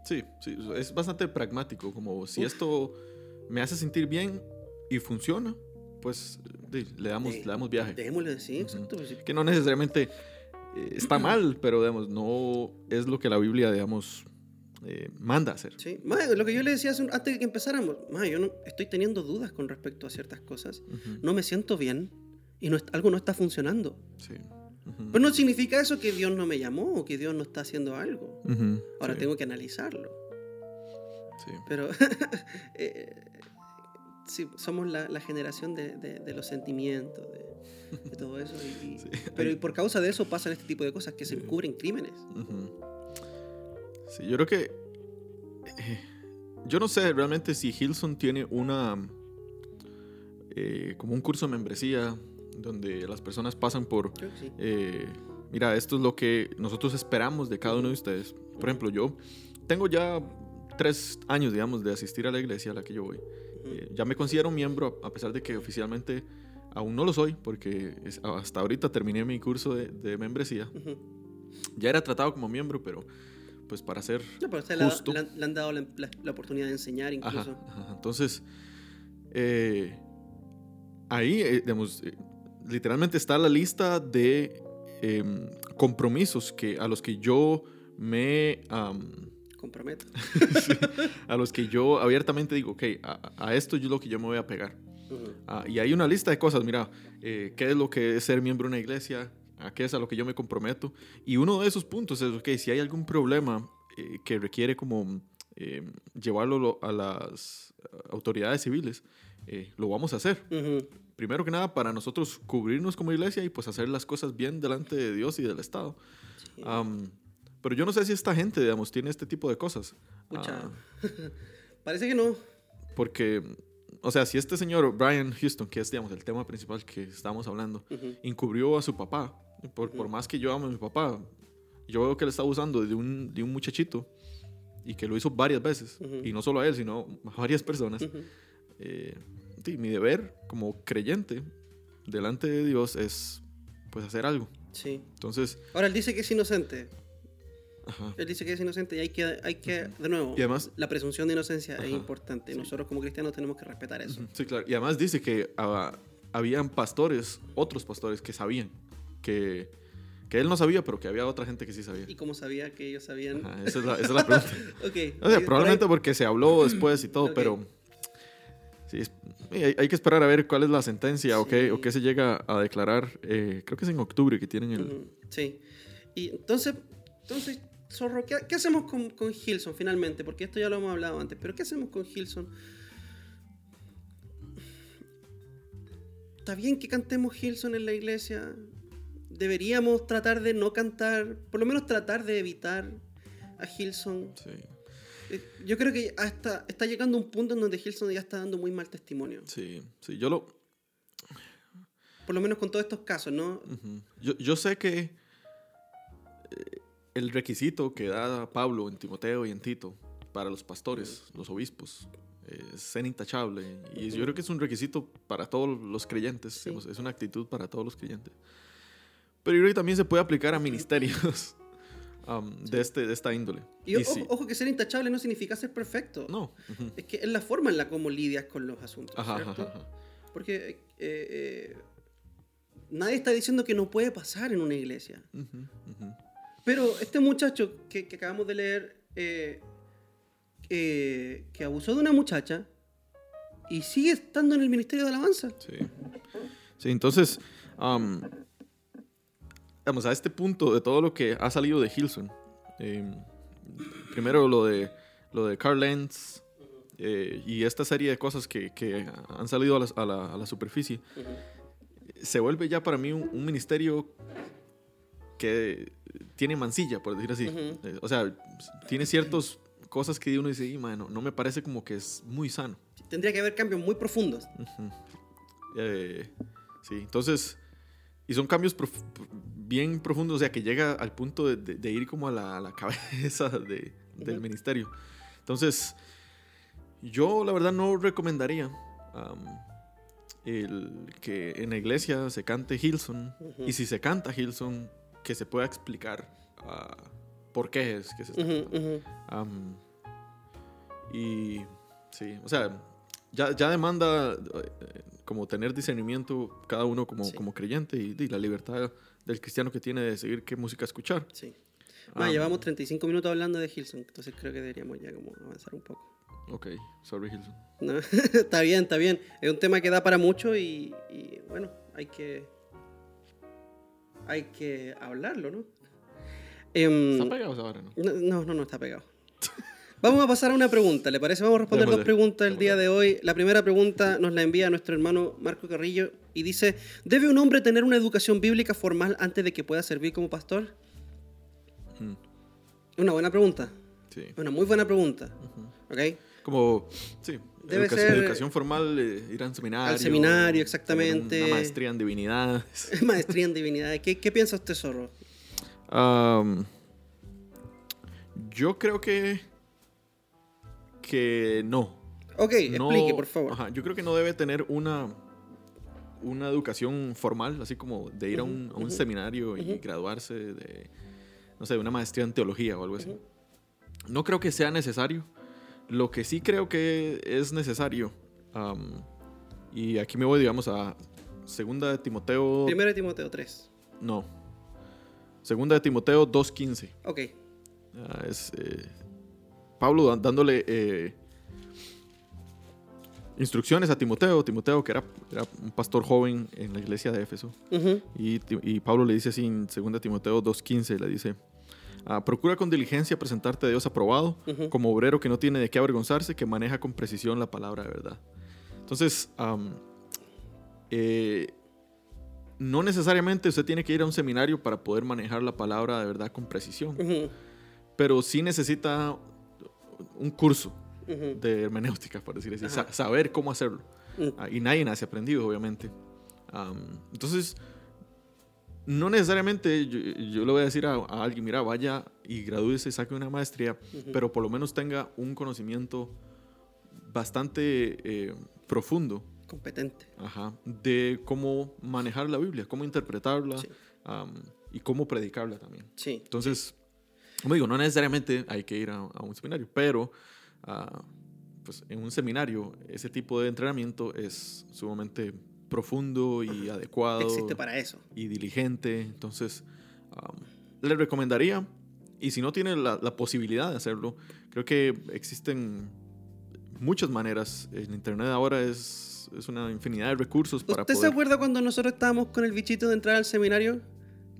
Sí, sí, es bastante pragmático, como si esto me hace sentir bien y funciona, pues le, damos, Eh, le damos viaje. Démosle, sí, exacto. pues. Que no necesariamente eh, está mal, pero digamos, no es lo que la Biblia, digamos, eh, manda hacer. Sí. Lo que yo le decía hace un- antes de que empezáramos, mae, yo no, estoy teniendo dudas con respecto a ciertas cosas. No me siento bien y no, algo no está funcionando. Sí. Pero no significa eso que Dios no me llamó o que Dios no está haciendo algo. Ahora sí, tengo que analizarlo. sí. Pero eh, sí, somos la, la generación de, de- de los sentimientos, de, de todo eso. y- y- Sí. Pero y por causa de eso pasan este tipo de cosas que se encubren crímenes. Sí, yo creo que. eh, yo no sé realmente si Hilson tiene una. eh, como un curso de membresía donde las personas pasan por. Sí. eh, mira, esto es lo que nosotros esperamos de cada uno de ustedes. Por ejemplo, yo tengo ya tres años, digamos, de asistir a la iglesia a la que yo voy. Eh, ya me considero miembro, a pesar de que oficialmente aún no lo soy, porque es- hasta ahorita terminé mi curso de, de membresía. Ya era tratado como miembro, pero pues para ser No, pero usted justo. le han, le han dado la, la- la oportunidad de enseñar incluso. ajá. Entonces, eh, ahí, eh, digamos, eh, literalmente está la lista de em, compromisos que, a los que yo me... Comprometo. a los que yo abiertamente digo, ok, a, a esto es lo que yo me voy a pegar. Ah, y hay una lista de cosas, mira, qué es lo que es ser miembro de una iglesia, a qué es a lo que yo me comprometo. Y uno de esos puntos es, ok, si hay algún problema eh, que requiere como eh, llevarlo lo- a las autoridades civiles, eh, lo vamos a hacer. Primero que nada, para nosotros cubrirnos como iglesia y pues hacer las cosas bien delante de Dios y del Estado. Sí. Pero yo no sé si esta gente, digamos, tiene este tipo de cosas. Ah, Parece que no. porque, o sea, si este señor Brian Houston, que es, digamos, el tema principal que estamos hablando, Ujú. encubrió a su papá, por, por Ujú. más que yo amo a mi papá, yo veo que él está abusando de un, de un muchachito y que lo hizo varias veces, Ujú. y no solo a él, sino a varias personas. Ujú. Eh, sí, mi deber como creyente delante de Dios es, pues, hacer algo. Sí. Entonces, Ahora él dice que es inocente. ajá. Él dice que es inocente y hay que, hay que de nuevo, Y además- la presunción de inocencia es Ajá, importante. sí. Nosotros como cristianos tenemos que respetar eso. Sí, claro. Y además dice que ah, habían pastores, otros pastores que sabían, que, que él no sabía, pero que había otra gente que sí sabía. Y como sabía que ellos sabían. Ajá, esa, es la, esa es la pregunta. ok. O sea, probablemente por porque se habló después y todo, Ok. pero sí, es- sí, hay, hay que esperar a ver cuál es la sentencia o, qué, o Sí. qué se llega a declarar. eh, creo que es en octubre que tienen el... Sí. Y entonces, entonces Zorro, ¿qué, qué hacemos con, con Hilson finalmente? Porque esto ya lo hemos hablado antes, pero ¿qué hacemos con Hilson? ¿Está bien que cantemos Hilson en la iglesia? ¿Deberíamos tratar de no cantar, por lo menos tratar de evitar a Hilson? Sí, Eh, Yo creo que hasta está llegando un punto en donde Hilson ya está dando muy mal testimonio. sí, sí, yo lo... Por lo menos con todos estos casos, ¿no? ujú. yo, yo sé que eh, el requisito que da Pablo en Timoteo y en Tito para los pastores, los obispos, es ser intachable. Y yo creo que es un requisito para todos los creyentes, Sí. es una actitud para todos los creyentes. Pero yo creo que también se puede aplicar a ministerios um, de, este, de esta índole. Y, Y ojo, sí- ojo que ser intachable no significa ser perfecto. No. Es que es la forma en la como lidias con los asuntos, Ajá, ajá, ¿cierto? ajá. Porque eh, eh, nadie está diciendo que no puede pasar en una iglesia. Pero este muchacho que, que acabamos de leer, eh, que abusó de una muchacha y sigue estando en el ministerio de alabanza. Sí. Sí, entonces, am, vamos a este punto de todo lo que ha salido de Hilson. em, primero lo de, lo de Carl Lenz eh, y esta serie de cosas que, que han salido a la, a la- a la superficie. Se vuelve ya para mí un, un ministerio que tiene mancilla, por decir así. Eh, o sea, tiene ciertas cosas que uno dice, "Y, mano, no me parece como que es muy sano. Tendría que haber cambios muy profundos. Eh, sí, entonces, y son cambios prof- bien profundos, o sea, que llega al punto de, de- de ir como a la, a la cabeza de- del ministerio. Entonces, yo la verdad no recomendaría el que en la iglesia se cante Hilson, y si se canta Hilson, que se pueda explicar ah, por qué es que se está. Am, y sí, o sea, ya, ya demanda eh, como tener discernimiento cada uno como, Sí. como creyente y, y la libertad del cristiano que tiene de seguir qué música escuchar. Sí. Ah. llevamos 35 minutos hablando de Hilson, entonces creo que deberíamos ya como avanzar un poco. Ok, sorry Hilson. No, está bien, está bien. Es un tema que da para mucho y, y, bueno, hay que hay que hablarlo, ¿no? Em, Están pegados ahora, ¿no? no, no, no, no está pegado. Vamos a pasar a una pregunta, ¿le parece? Vamos a responder dos preguntas el día de hoy. La primera pregunta nos la envía nuestro hermano Marco Carrillo y dice, ¿debe un hombre tener una educación bíblica formal antes de que pueda servir como pastor? Mm, Una buena pregunta, sí. una muy buena pregunta, ¿ok? Como, sí, Debe educación, ser- educación formal, eh, ir al seminario. Al seminario, exactamente. Una maestría en divinidades. Maestría en divinidad. ¿Qué, qué piensa usted, Zorro? Yo creo que. Que no. Ok, No- explique, por favor. ajá, yo creo que no debe tener una. una educación formal, así como de ir a un, a un ujú, seminario y ujú. graduarse de. no sé, de una maestría en teología o algo así. No creo que sea necesario. Lo que sí creo que es necesario. am, y aquí me voy, digamos, a. Segunda de Timoteo. Primero de Timoteo 3. No. Segunda de Timoteo 2.15. Ok. Ah, es eh, Pablo dándole eh, instrucciones a Timoteo. Timoteo, que era, era un pastor joven en la iglesia de Éfeso. Y, Pablo le dice así en 2 Timoteo 2.15, le dice, ah, procura con diligencia presentarte a Dios aprobado, como obrero que no tiene de qué avergonzarse, que maneja con precisión la palabra de verdad. Entonces, eh, no necesariamente usted tiene que ir a un seminario para poder manejar la palabra de verdad con precisión, pero sí necesita un curso ujú. de hermenéutica, por decir así, sa- saber cómo hacerlo. Mm. Ah, y nadie nace aprendido, obviamente. Am, entonces, no necesariamente yo, yo le voy a decir a, a alguien, mira, vaya y gradúese, saque una maestría, Ujú. pero por lo menos tenga un conocimiento bastante eh, profundo Competente. ajá, de cómo manejar la Biblia, cómo interpretarla Sí. am, y cómo predicarla también. Sí. Entonces, como digo, no necesariamente hay que ir a, a un seminario, pero ah, pues en un seminario ese tipo de entrenamiento es sumamente profundo y adecuado Existe para eso. y diligente. Entonces, am, le recomendaría, y si no tiene la, la posibilidad de hacerlo, creo que existen muchas maneras. En Internet ahora es, es una infinidad de recursos para ¿Usted se poder... acuerda cuando nosotros estábamos con el bichito de entrar al seminario?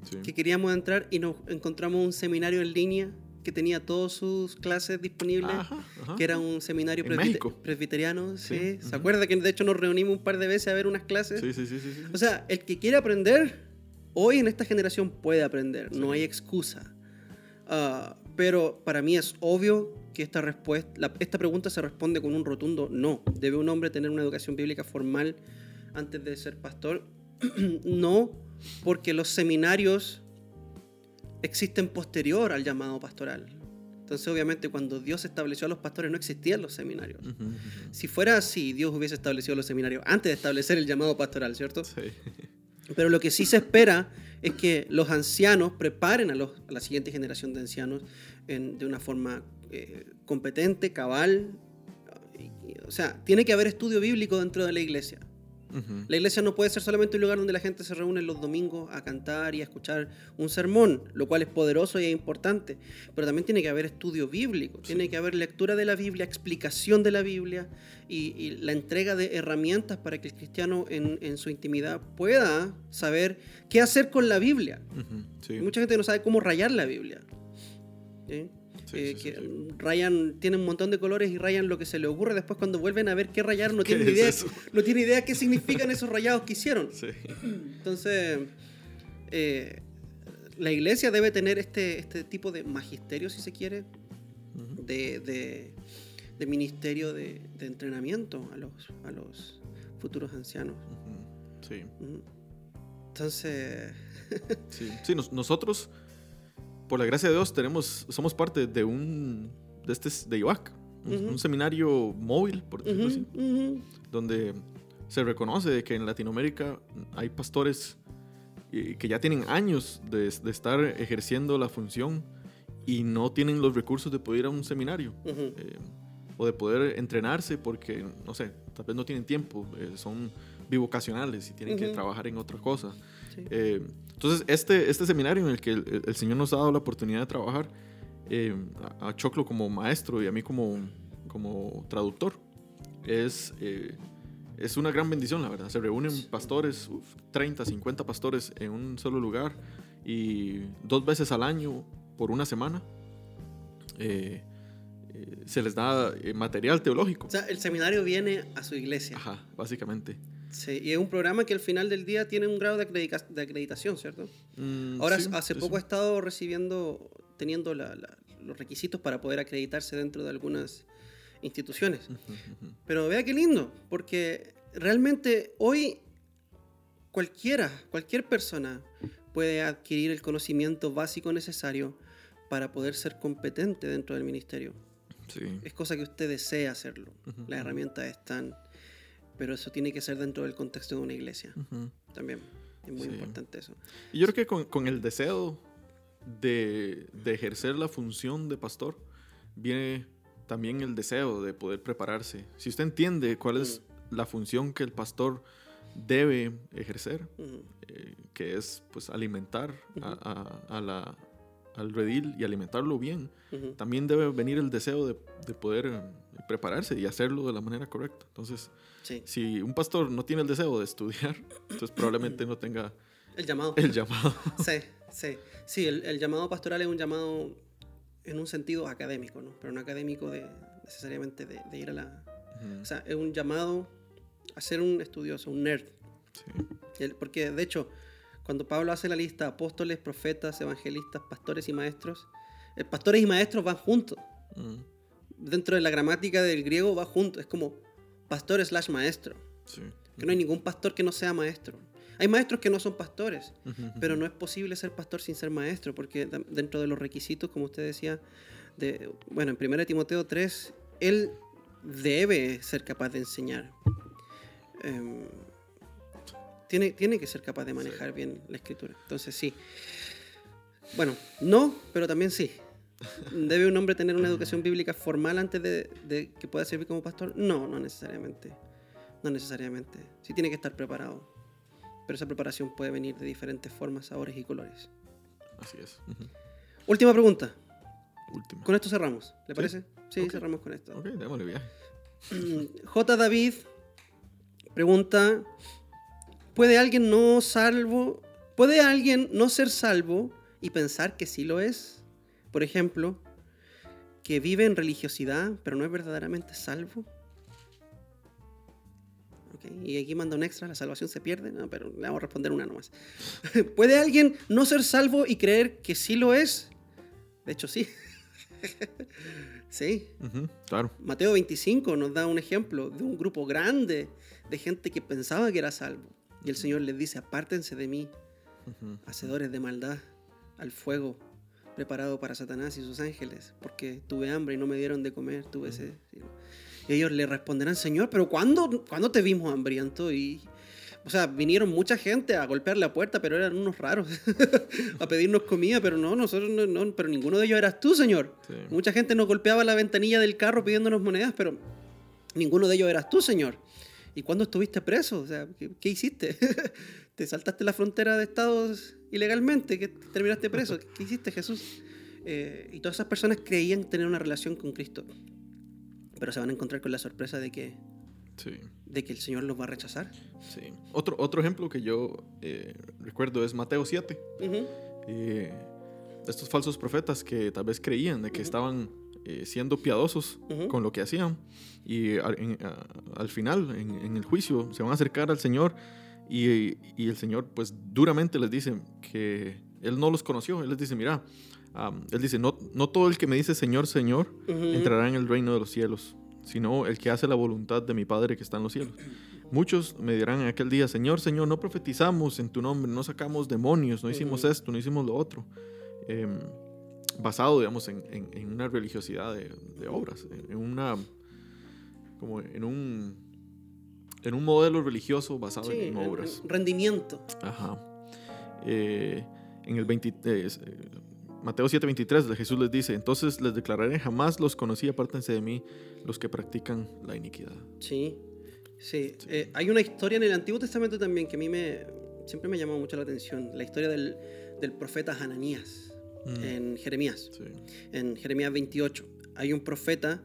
Sí. Que queríamos entrar y nos encontramos un seminario en línea que tenía todas sus clases disponibles. Ajá, ajá. Que era un seminario México. presbiteriano, Sí. ¿Se acuerda que de hecho nos reunimos un par de veces a ver unas clases? Sí, sí, sí, sí, sí. O sea, el que quiere aprender, hoy en esta generación puede aprender, no hay excusa. Ah, pero para mí es obvio que esta, respuesta, la- esta pregunta se responde con un rotundo no. ¿Debe un hombre tener una educación bíblica formal antes de ser pastor? no, porque los seminarios existen posterior al llamado pastoral. Entonces, obviamente, cuando Dios estableció a los pastores no existían los seminarios. Si fuera así, Dios hubiese establecido los seminarios antes de establecer el llamado pastoral, ¿cierto? Sí. Pero lo que sí se espera es que los ancianos preparen a, los- a la siguiente generación de ancianos en- de una forma eh, competente, cabal. y- y- o sea, tiene que haber estudio bíblico dentro de la iglesia. La iglesia no puede ser solamente un lugar donde la gente se reúne los domingos a cantar y a escuchar un sermón, lo cual es poderoso y es importante. Pero también tiene que haber estudio bíblico, tiene que haber lectura de la Biblia, explicación de la Biblia y, y la entrega de herramientas para que el cristiano en, en su intimidad pueda saber qué hacer con la Biblia. Ujú, sí. Mucha gente no sabe cómo rayar la Biblia. ¿sí? Sí, Eh, sí, sí, que sí. rayan, tienen un montón de colores y rayan lo que se le ocurre. Después cuando vuelven a ver qué rayar no ¿Qué tienen idea, eso? no tienen idea qué significan esos rayados que hicieron. Entonces, eh, la iglesia debe tener este, este tipo de magisterio, si se quiere, de, de- de ministerio de, de entrenamiento a los, a los futuros ancianos. Sí. Entonces, Sí, sí, nos- nosotros, por la gracia de Dios, tenemos, somos parte de un, de este, de IVAC, un, seminario móvil, por decirlo ujú, así, ujú. donde se reconoce que en Latinoamérica hay pastores eh, que ya tienen años de, de estar ejerciendo la función y no tienen los recursos de poder ir a un seminario. Eh, o de poder entrenarse porque, no sé, tal vez no tienen tiempo, eh, son bivocacionales y tienen que trabajar en otra cosa. Sí. Eh, entonces, este, este seminario en el que el, el Señor nos ha dado la oportunidad de trabajar, eh, a, a Choclo como maestro y a mí como, como traductor, es, eh, es una gran bendición, la verdad. Se reúnen pastores, uf, 30, 50 pastores en un solo lugar y dos veces al año por una semana. eh, eh, se les da eh, material teológico. O sea, el seminario viene a su iglesia. Ajá, básicamente. Sí, y es un programa que al final del día tiene un grado de, de acreditación, ¿cierto? Mm, Ahora, sí, hace sí, poco sí. ha estado recibiendo, teniendo la- la- los requisitos para poder acreditarse dentro de algunas instituciones. Pero vea qué lindo, porque realmente hoy cualquiera, cualquier persona puede adquirir el conocimiento básico necesario para poder ser competente dentro del ministerio. Sí. Es cosa que usted desea hacerlo. Las herramientas están, pero eso tiene que ser dentro del contexto de una iglesia también. Es muy Sí. importante eso. Y yo creo que con, con el deseo de, de ejercer la función de pastor, viene también el deseo de poder prepararse. Si usted entiende cuál es la función que el pastor debe ejercer, eh, que es pues alimentar a- a- a la- al redil y alimentarlo bien, también debe venir el deseo de, de poder eh, prepararse y hacerlo de la manera correcta. Entonces, Sí, si un pastor no tiene el deseo de estudiar, entonces probablemente no tenga el llamado. el llamado. Sí, sí. Sí, el, el llamado pastoral es un llamado en un sentido académico, ¿no? Pero no académico de necesariamente de, de ir a la... O sea, es un llamado a ser un estudioso, un nerd. sí. El- Porque, de hecho, cuando Pablo hace la lista apóstoles, profetas, evangelistas, pastores y maestros, eh, pastores y maestros van juntos. Mm, Dentro de la gramática del griego va junto. Es como pastor slash maestro. sí. Que no hay ningún pastor que no sea maestro. Hay maestros que no son pastores. Pero no es posible ser pastor sin ser maestro, porque dentro de los requisitos, como usted decía, de, bueno, en 1 Timoteo 3, él debe ser capaz de enseñar. Em, tiene, tiene que ser capaz de manejar bien la escritura. Entonces, sí. Bueno, no, pero también sí. ¿Debe un hombre tener una educación bíblica formal antes de, de que pueda servir como pastor? No, no necesariamente. No necesariamente. Sí tiene que estar preparado. Pero esa preparación puede venir de diferentes formas, sabores y colores. Así es. Última pregunta. Última. Con esto cerramos. ¿Le parece? Sí, Ok. cerramos con esto. Ok, démosle viaje. J. David pregunta: ¿Puede alguien no salvo? ¿Puede alguien no ser salvo y pensar que sí lo es? Por ejemplo, que vive en religiosidad, pero no es verdaderamente salvo. Ok, Y aquí manda un extra, la salvación se pierde, no, pero le vamos a responder una nomás. ¿Puede alguien no ser salvo y creer que sí lo es? De hecho, sí. sí. Claro. Mateo 25 nos da un ejemplo de un grupo grande de gente que pensaba que era salvo. Y el Señor les dice, apártense de mí, hacedores de maldad, al fuego preparado para Satanás y sus ángeles, porque tuve hambre y no me dieron de comer, tuve sed. Y ellos le responderán, Señor, pero ¿cuándo, ¿cuándo te vimos hambriento? Y, o sea, vinieron mucha gente a golpear la puerta, pero eran unos raros, a pedirnos comida, pero no, nosotros no, no, pero ninguno de ellos eras tú, Señor. Sí. Mucha gente nos golpeaba la ventanilla del carro pidiéndonos monedas, pero ninguno de ellos eras tú, Señor. ¿Y cuándo estuviste preso? O sea, ¿qué, qué hiciste? ¿Te saltaste la frontera de Estados ilegalmente? ¿Que terminaste preso? ¿Qué hiciste, Jesús? Eh, y todas esas personas creían tener una relación con Cristo. Pero se van a encontrar con la sorpresa de que, Sí. de que el Señor los va a rechazar. Sí. Otro, otro ejemplo que yo eh, recuerdo es Mateo 7. Ujú, Eh, estos falsos profetas que tal vez creían de que estaban eh, siendo piadosos con lo que hacían y al, en- a- al final, en, en el juicio, se van a acercar al Señor y, y el Señor pues duramente les dice que Él no los conoció. Él les dice, mira, Él dice, no, no todo el que me dice Señor, Señor, ujú. entrará en el reino de los cielos, sino el que hace la voluntad de mi Padre que está en los cielos. Muchos me dirán en aquel día, Señor, Señor, no profetizamos en tu nombre, no sacamos demonios, no hicimos esto, no hicimos lo otro. Em, basado, digamos, en, en- en una religiosidad de, de obras, en, una, como en un, en un modelo religioso basado Sí, en en- obras. en rendimiento. Ajá. Eh, en el 20, eh, eh, Mateo 7:23 Jesús les dice, entonces les declararé, jamás los conocí, apártense de mí los que practican la iniquidad. Sí, sí. Eh, hay una historia en el Antiguo Testamento también que a mí me, siempre me llamó mucho la atención, la historia del, del profeta Hananías Mm. en Jeremías, Sí. en Jeremías 28. Hay un profeta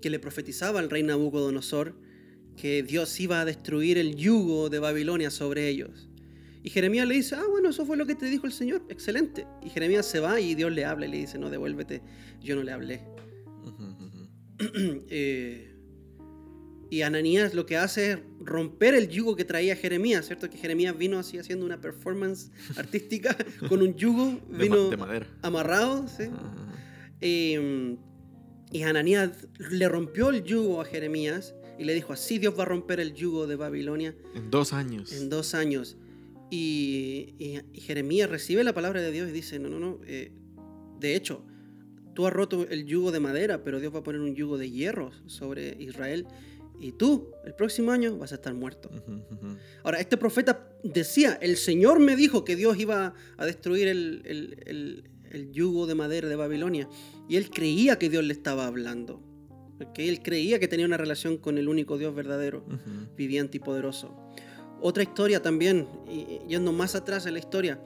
que le profetizaba al rey Nabucodonosor que Dios iba a destruir el yugo de Babilonia sobre ellos. Y Jeremías le dice, ah, bueno, eso fue lo que te dijo el Señor, excelente. Y Jeremías se va y Dios le habla y le dice, no, devuélvete, yo no le hablé. Eh, y Ananías lo que hace es romper el yugo que traía Jeremías, ¿cierto? Que Jeremías vino así haciendo una performance artística con un yugo, vino de madera. amarrado, ¿sí? Ajá. Eh, y Ananías le rompió el yugo a Jeremías y le dijo, así Dios va a romper el yugo de Babilonia En dos años. en dos años. Y, y- y Jeremías recibe la palabra de Dios y dice, no, no, no, eh, de hecho, tú has roto el yugo de madera, pero Dios va a poner un yugo de hierro sobre Israel. Y tú, el próximo año, vas a estar muerto. Ahora, este profeta decía, el Señor me dijo que Dios iba a destruir el, el- el- el yugo de madera de Babilonia. Y él creía que Dios le estaba hablando. ¿ok? Él creía que tenía una relación con el único Dios verdadero, viviente y poderoso. Otra historia también, y yendo más atrás en la historia,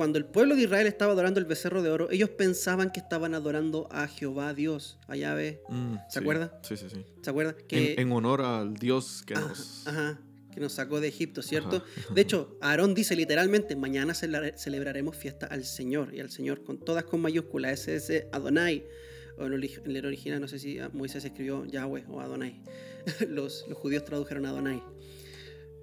cuando el pueblo de Israel estaba adorando el becerro de oro, ellos pensaban que estaban adorando a Jehová Dios, a Yahvé. Mm, ¿Se sí. acuerda? Sí, sí, sí. ¿Se acuerdan? Que, En, en honor al Dios que Ajá, nos... ajá, que nos sacó de Egipto, ¿cierto? Ajá. De hecho, Aarón dice literalmente, mañana celebra- celebraremos fiesta al Señor, y al Señor con todas con mayúsculas, ese es Adonai. O en el ori- en el original, no sé si Moisés escribió Yahweh o Adonai. Los, los judíos tradujeron Adonai.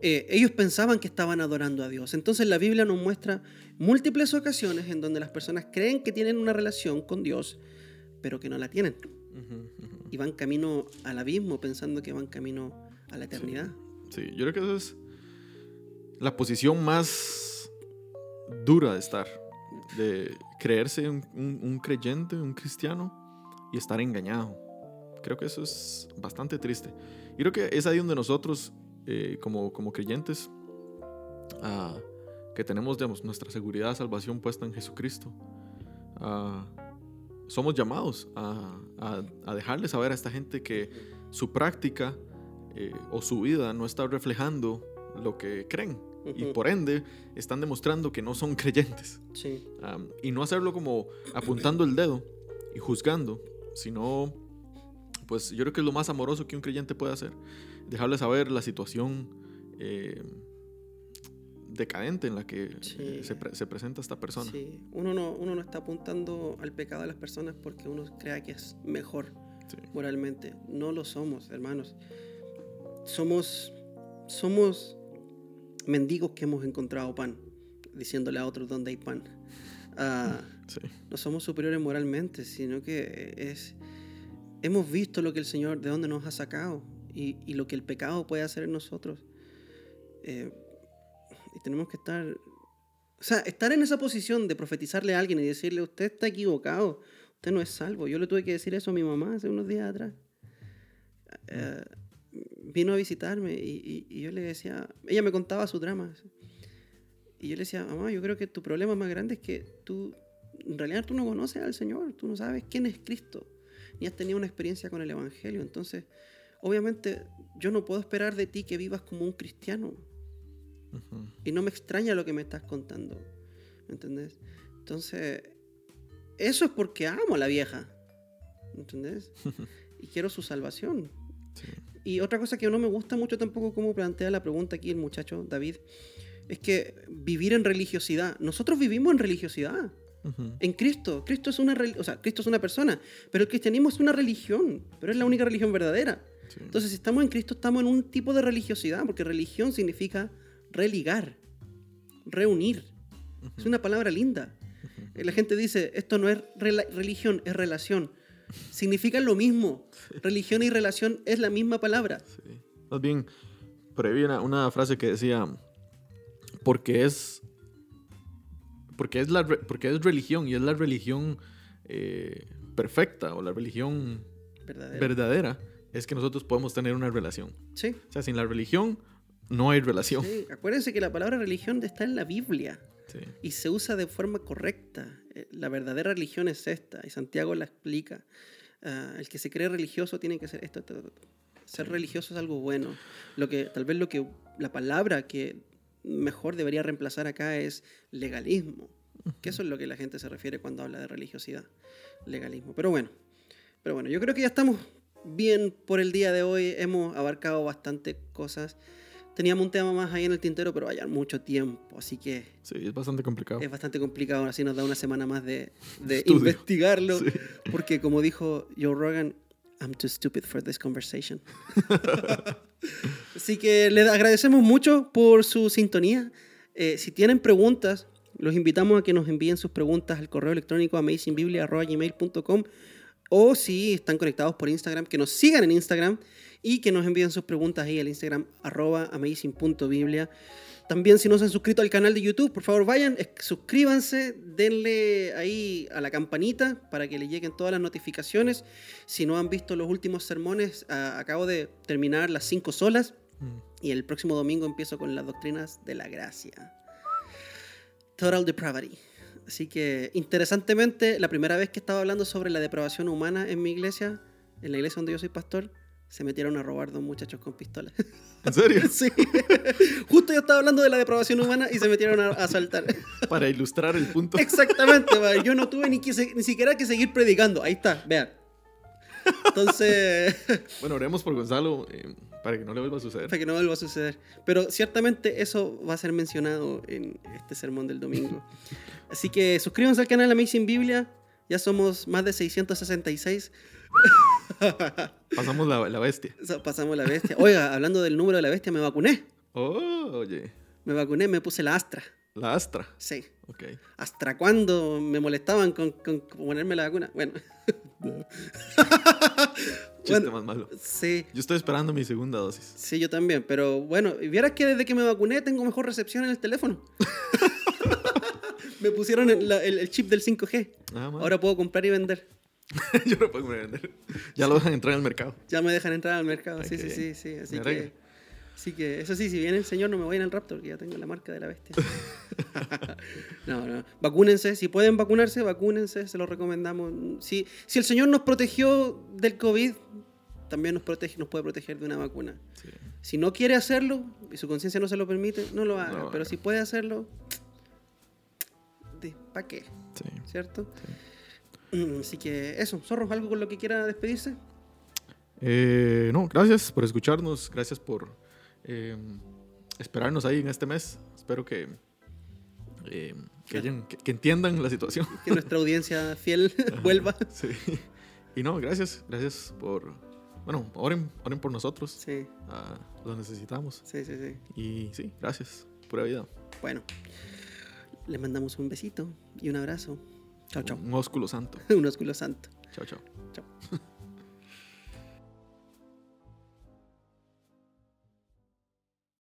Eh, ellos pensaban que estaban adorando a Dios. Entonces la Biblia nos muestra múltiples ocasiones en donde las personas creen que tienen una relación con Dios, pero que no la tienen. Y van camino al abismo pensando que van camino a la eternidad. Sí, yo creo que esa es la posición más dura de estar. De creerse un, un- un creyente, un cristiano y estar engañado. Creo que eso es bastante triste. Y creo que es ahí donde nosotros, eh, como, como creyentes, que tenemos digamos, nuestra seguridad salvación puesta en Jesucristo, somos llamados a, a- a dejarle saber a esta gente que su práctica eh, o su vida no está reflejando lo que creen. Y por ende están demostrando que no son creyentes. Sí. Y no hacerlo como apuntando el dedo y juzgando, sino, pues yo creo que es lo más amoroso que un creyente puede hacer. Dejarle saber la situación eh, decadente en la que eh, Sí. se, pre- se presenta esta persona. Sí, uno no, uno no está apuntando al pecado de las personas porque uno crea que es mejor Sí. moralmente. No lo somos, hermanos. Somos, somos mendigos que hemos encontrado pan, diciéndole a otros dónde hay pan. Ah, Sí. no somos superiores moralmente, sino que es hemos visto lo que el Señor de dónde nos ha sacado y, y lo que el pecado puede hacer en nosotros. Eh, y tenemos que estar, o sea, estar en esa posición de profetizarle a alguien y decirle, usted está equivocado, usted no es salvo. Yo le tuve que decir eso a mi mamá hace unos días atrás. Eh, vino a visitarme y, y- y yo le decía, ella me contaba su drama. Y yo le decía, mamá, yo creo que tu problema más grande es que tú, en realidad tú no conoces al Señor, tú no sabes quién es Cristo, ni has tenido una experiencia con el Evangelio. Entonces, obviamente, yo no puedo esperar de ti que vivas como un cristiano. Y no me extraña lo que me estás contando. ¿Me entendés? Entonces, eso es porque amo a la vieja. ¿Me entendés? Y quiero su salvación. Sí. Y otra cosa que no me gusta mucho tampoco como plantea la pregunta aquí el muchacho David, es que vivir en religiosidad. Nosotros vivimos en religiosidad. Ujú. En Cristo. Cristo es una, o sea, Cristo es una persona, pero el cristianismo es una religión, pero es la única religión verdadera. Sí. Entonces, si estamos en Cristo, estamos en un tipo de religiosidad, porque religión significa religar, reunir. Es una palabra linda. Eh, La gente dice, esto no es religión, es relación. Significan lo mismo. Religión y relación es la misma palabra. Sí. Más bien, por ahí vi una, una frase que decía, porque es, porque es, la, porque es religión y es la religión eh, perfecta o la religión ¿Verdadero? verdadera, es que nosotros podemos tener una relación. sí. O sea, sin la religión no hay relación. sí. Acuérdense que la palabra religión está en la Biblia. Sí. Sí. y se usa de forma correcta. Eh, La verdadera religión es esta, y Santiago la explica. Ah, el que se cree religioso tiene que ser esto, esto, esto. Ser religioso es algo bueno. Lo que, tal vez lo que, la palabra que mejor debería reemplazar acá es legalismo. Que eso es lo que la gente se refiere cuando habla de religiosidad. Legalismo. Pero bueno, pero bueno, yo creo que ya estamos bien por el día de hoy. Hemos abarcado bastante cosas. Teníamos un tema más ahí en el tintero, pero vaya mucho tiempo. Así que Sí, es bastante complicado. es bastante complicado, así nos da una semana más de, investigarlo, Sí. porque como dijo Joe Rogan, I'm too stupid for this conversation. así que le agradecemos mucho por su sintonía. Eh, si tienen preguntas, los invitamos a que nos envíen sus preguntas al correo electrónico amazingbiblia.gmail.com o si están conectados por Instagram, que nos sigan en Instagram y que nos envíen sus preguntas ahí al Instagram arroba amazing.biblia. También si no se han suscrito al canal de YouTube, por favor vayan, eh, suscríbanse, denle ahí a la campanita para que le lleguen todas las notificaciones. Si no han visto los últimos sermones, acabo de terminar las cinco solas Mm. y el próximo domingo empiezo con las doctrinas de la gracia. Total depravity. Así que, interesantemente, la primera vez que estaba hablando sobre la depravación humana en mi iglesia, en la iglesia donde yo soy pastor, se metieron a robar dos muchachos con pistolas. ¿En serio? sí. Justo yo estaba hablando de la depravación humana y se metieron a a asaltar. Para ilustrar el punto. Exactamente, yo no tuve ni, que ni siquiera que seguir predicando. Ahí está, vean. Entonces, Bueno, oremos por Gonzalo eh, para que no le vuelva a suceder. para que no vuelva a suceder. Pero ciertamente eso va a ser mencionado en este sermón del domingo. Así que suscríbanse al canal Amazing Biblia. Ya somos más de 666. Pasamos la, la bestia. So, Pasamos la bestia. Oiga, hablando del número de la bestia, me vacuné. Oh, oye. Me vacuné, me puse la Astra. La Astra. Sí. Ok. ¿Hasta cuándo me molestaban con, con- con ponerme la vacuna? Bueno. Chiste Bueno, más malo. sí. Yo estoy esperando mi segunda dosis. Sí, yo también, pero bueno, vieras que desde que me vacuné tengo mejor recepción en el teléfono. me pusieron el, la- el- el chip del 5G. Nada más. Ahora puedo comprar y vender. Yo no puedo vender. Ya lo dejan entrar al mercado. Ya me dejan entrar al mercado. Ay, Sí, sí, sí, sí. Así Me que, así que, eso sí, si viene el señor, no me voy en el Raptor, que ya tengo la marca de la bestia. no, no. Vacúnense. Si pueden vacunarse, vacúnense. Se lo recomendamos. Si, si el señor nos protegió del COVID, también nos, protege, nos puede proteger de una vacuna. Sí. Si no quiere hacerlo y su conciencia no se lo permite, no lo haga. No pero si puede hacerlo, ¿para qué? Sí. ¿Cierto? Mm, Así que eso, Zorro, ¿algo con lo que quiera despedirse? Eh, no, gracias por escucharnos. Gracias por eh, esperarnos ahí en este mes. Espero que, eh, que, hayan- que- que entiendan la situación. Que nuestra audiencia fiel vuelva. Sí. Y no, gracias. Gracias por. Bueno, oren, oren por nosotros. Sí, Ah, lo necesitamos. sí, sí, sí. Y sí, gracias. Pura vida. Bueno, le mandamos un besito y un abrazo. Chao, chao. Un ósculo santo. Un ósculo santo. Chao, chao. Chao.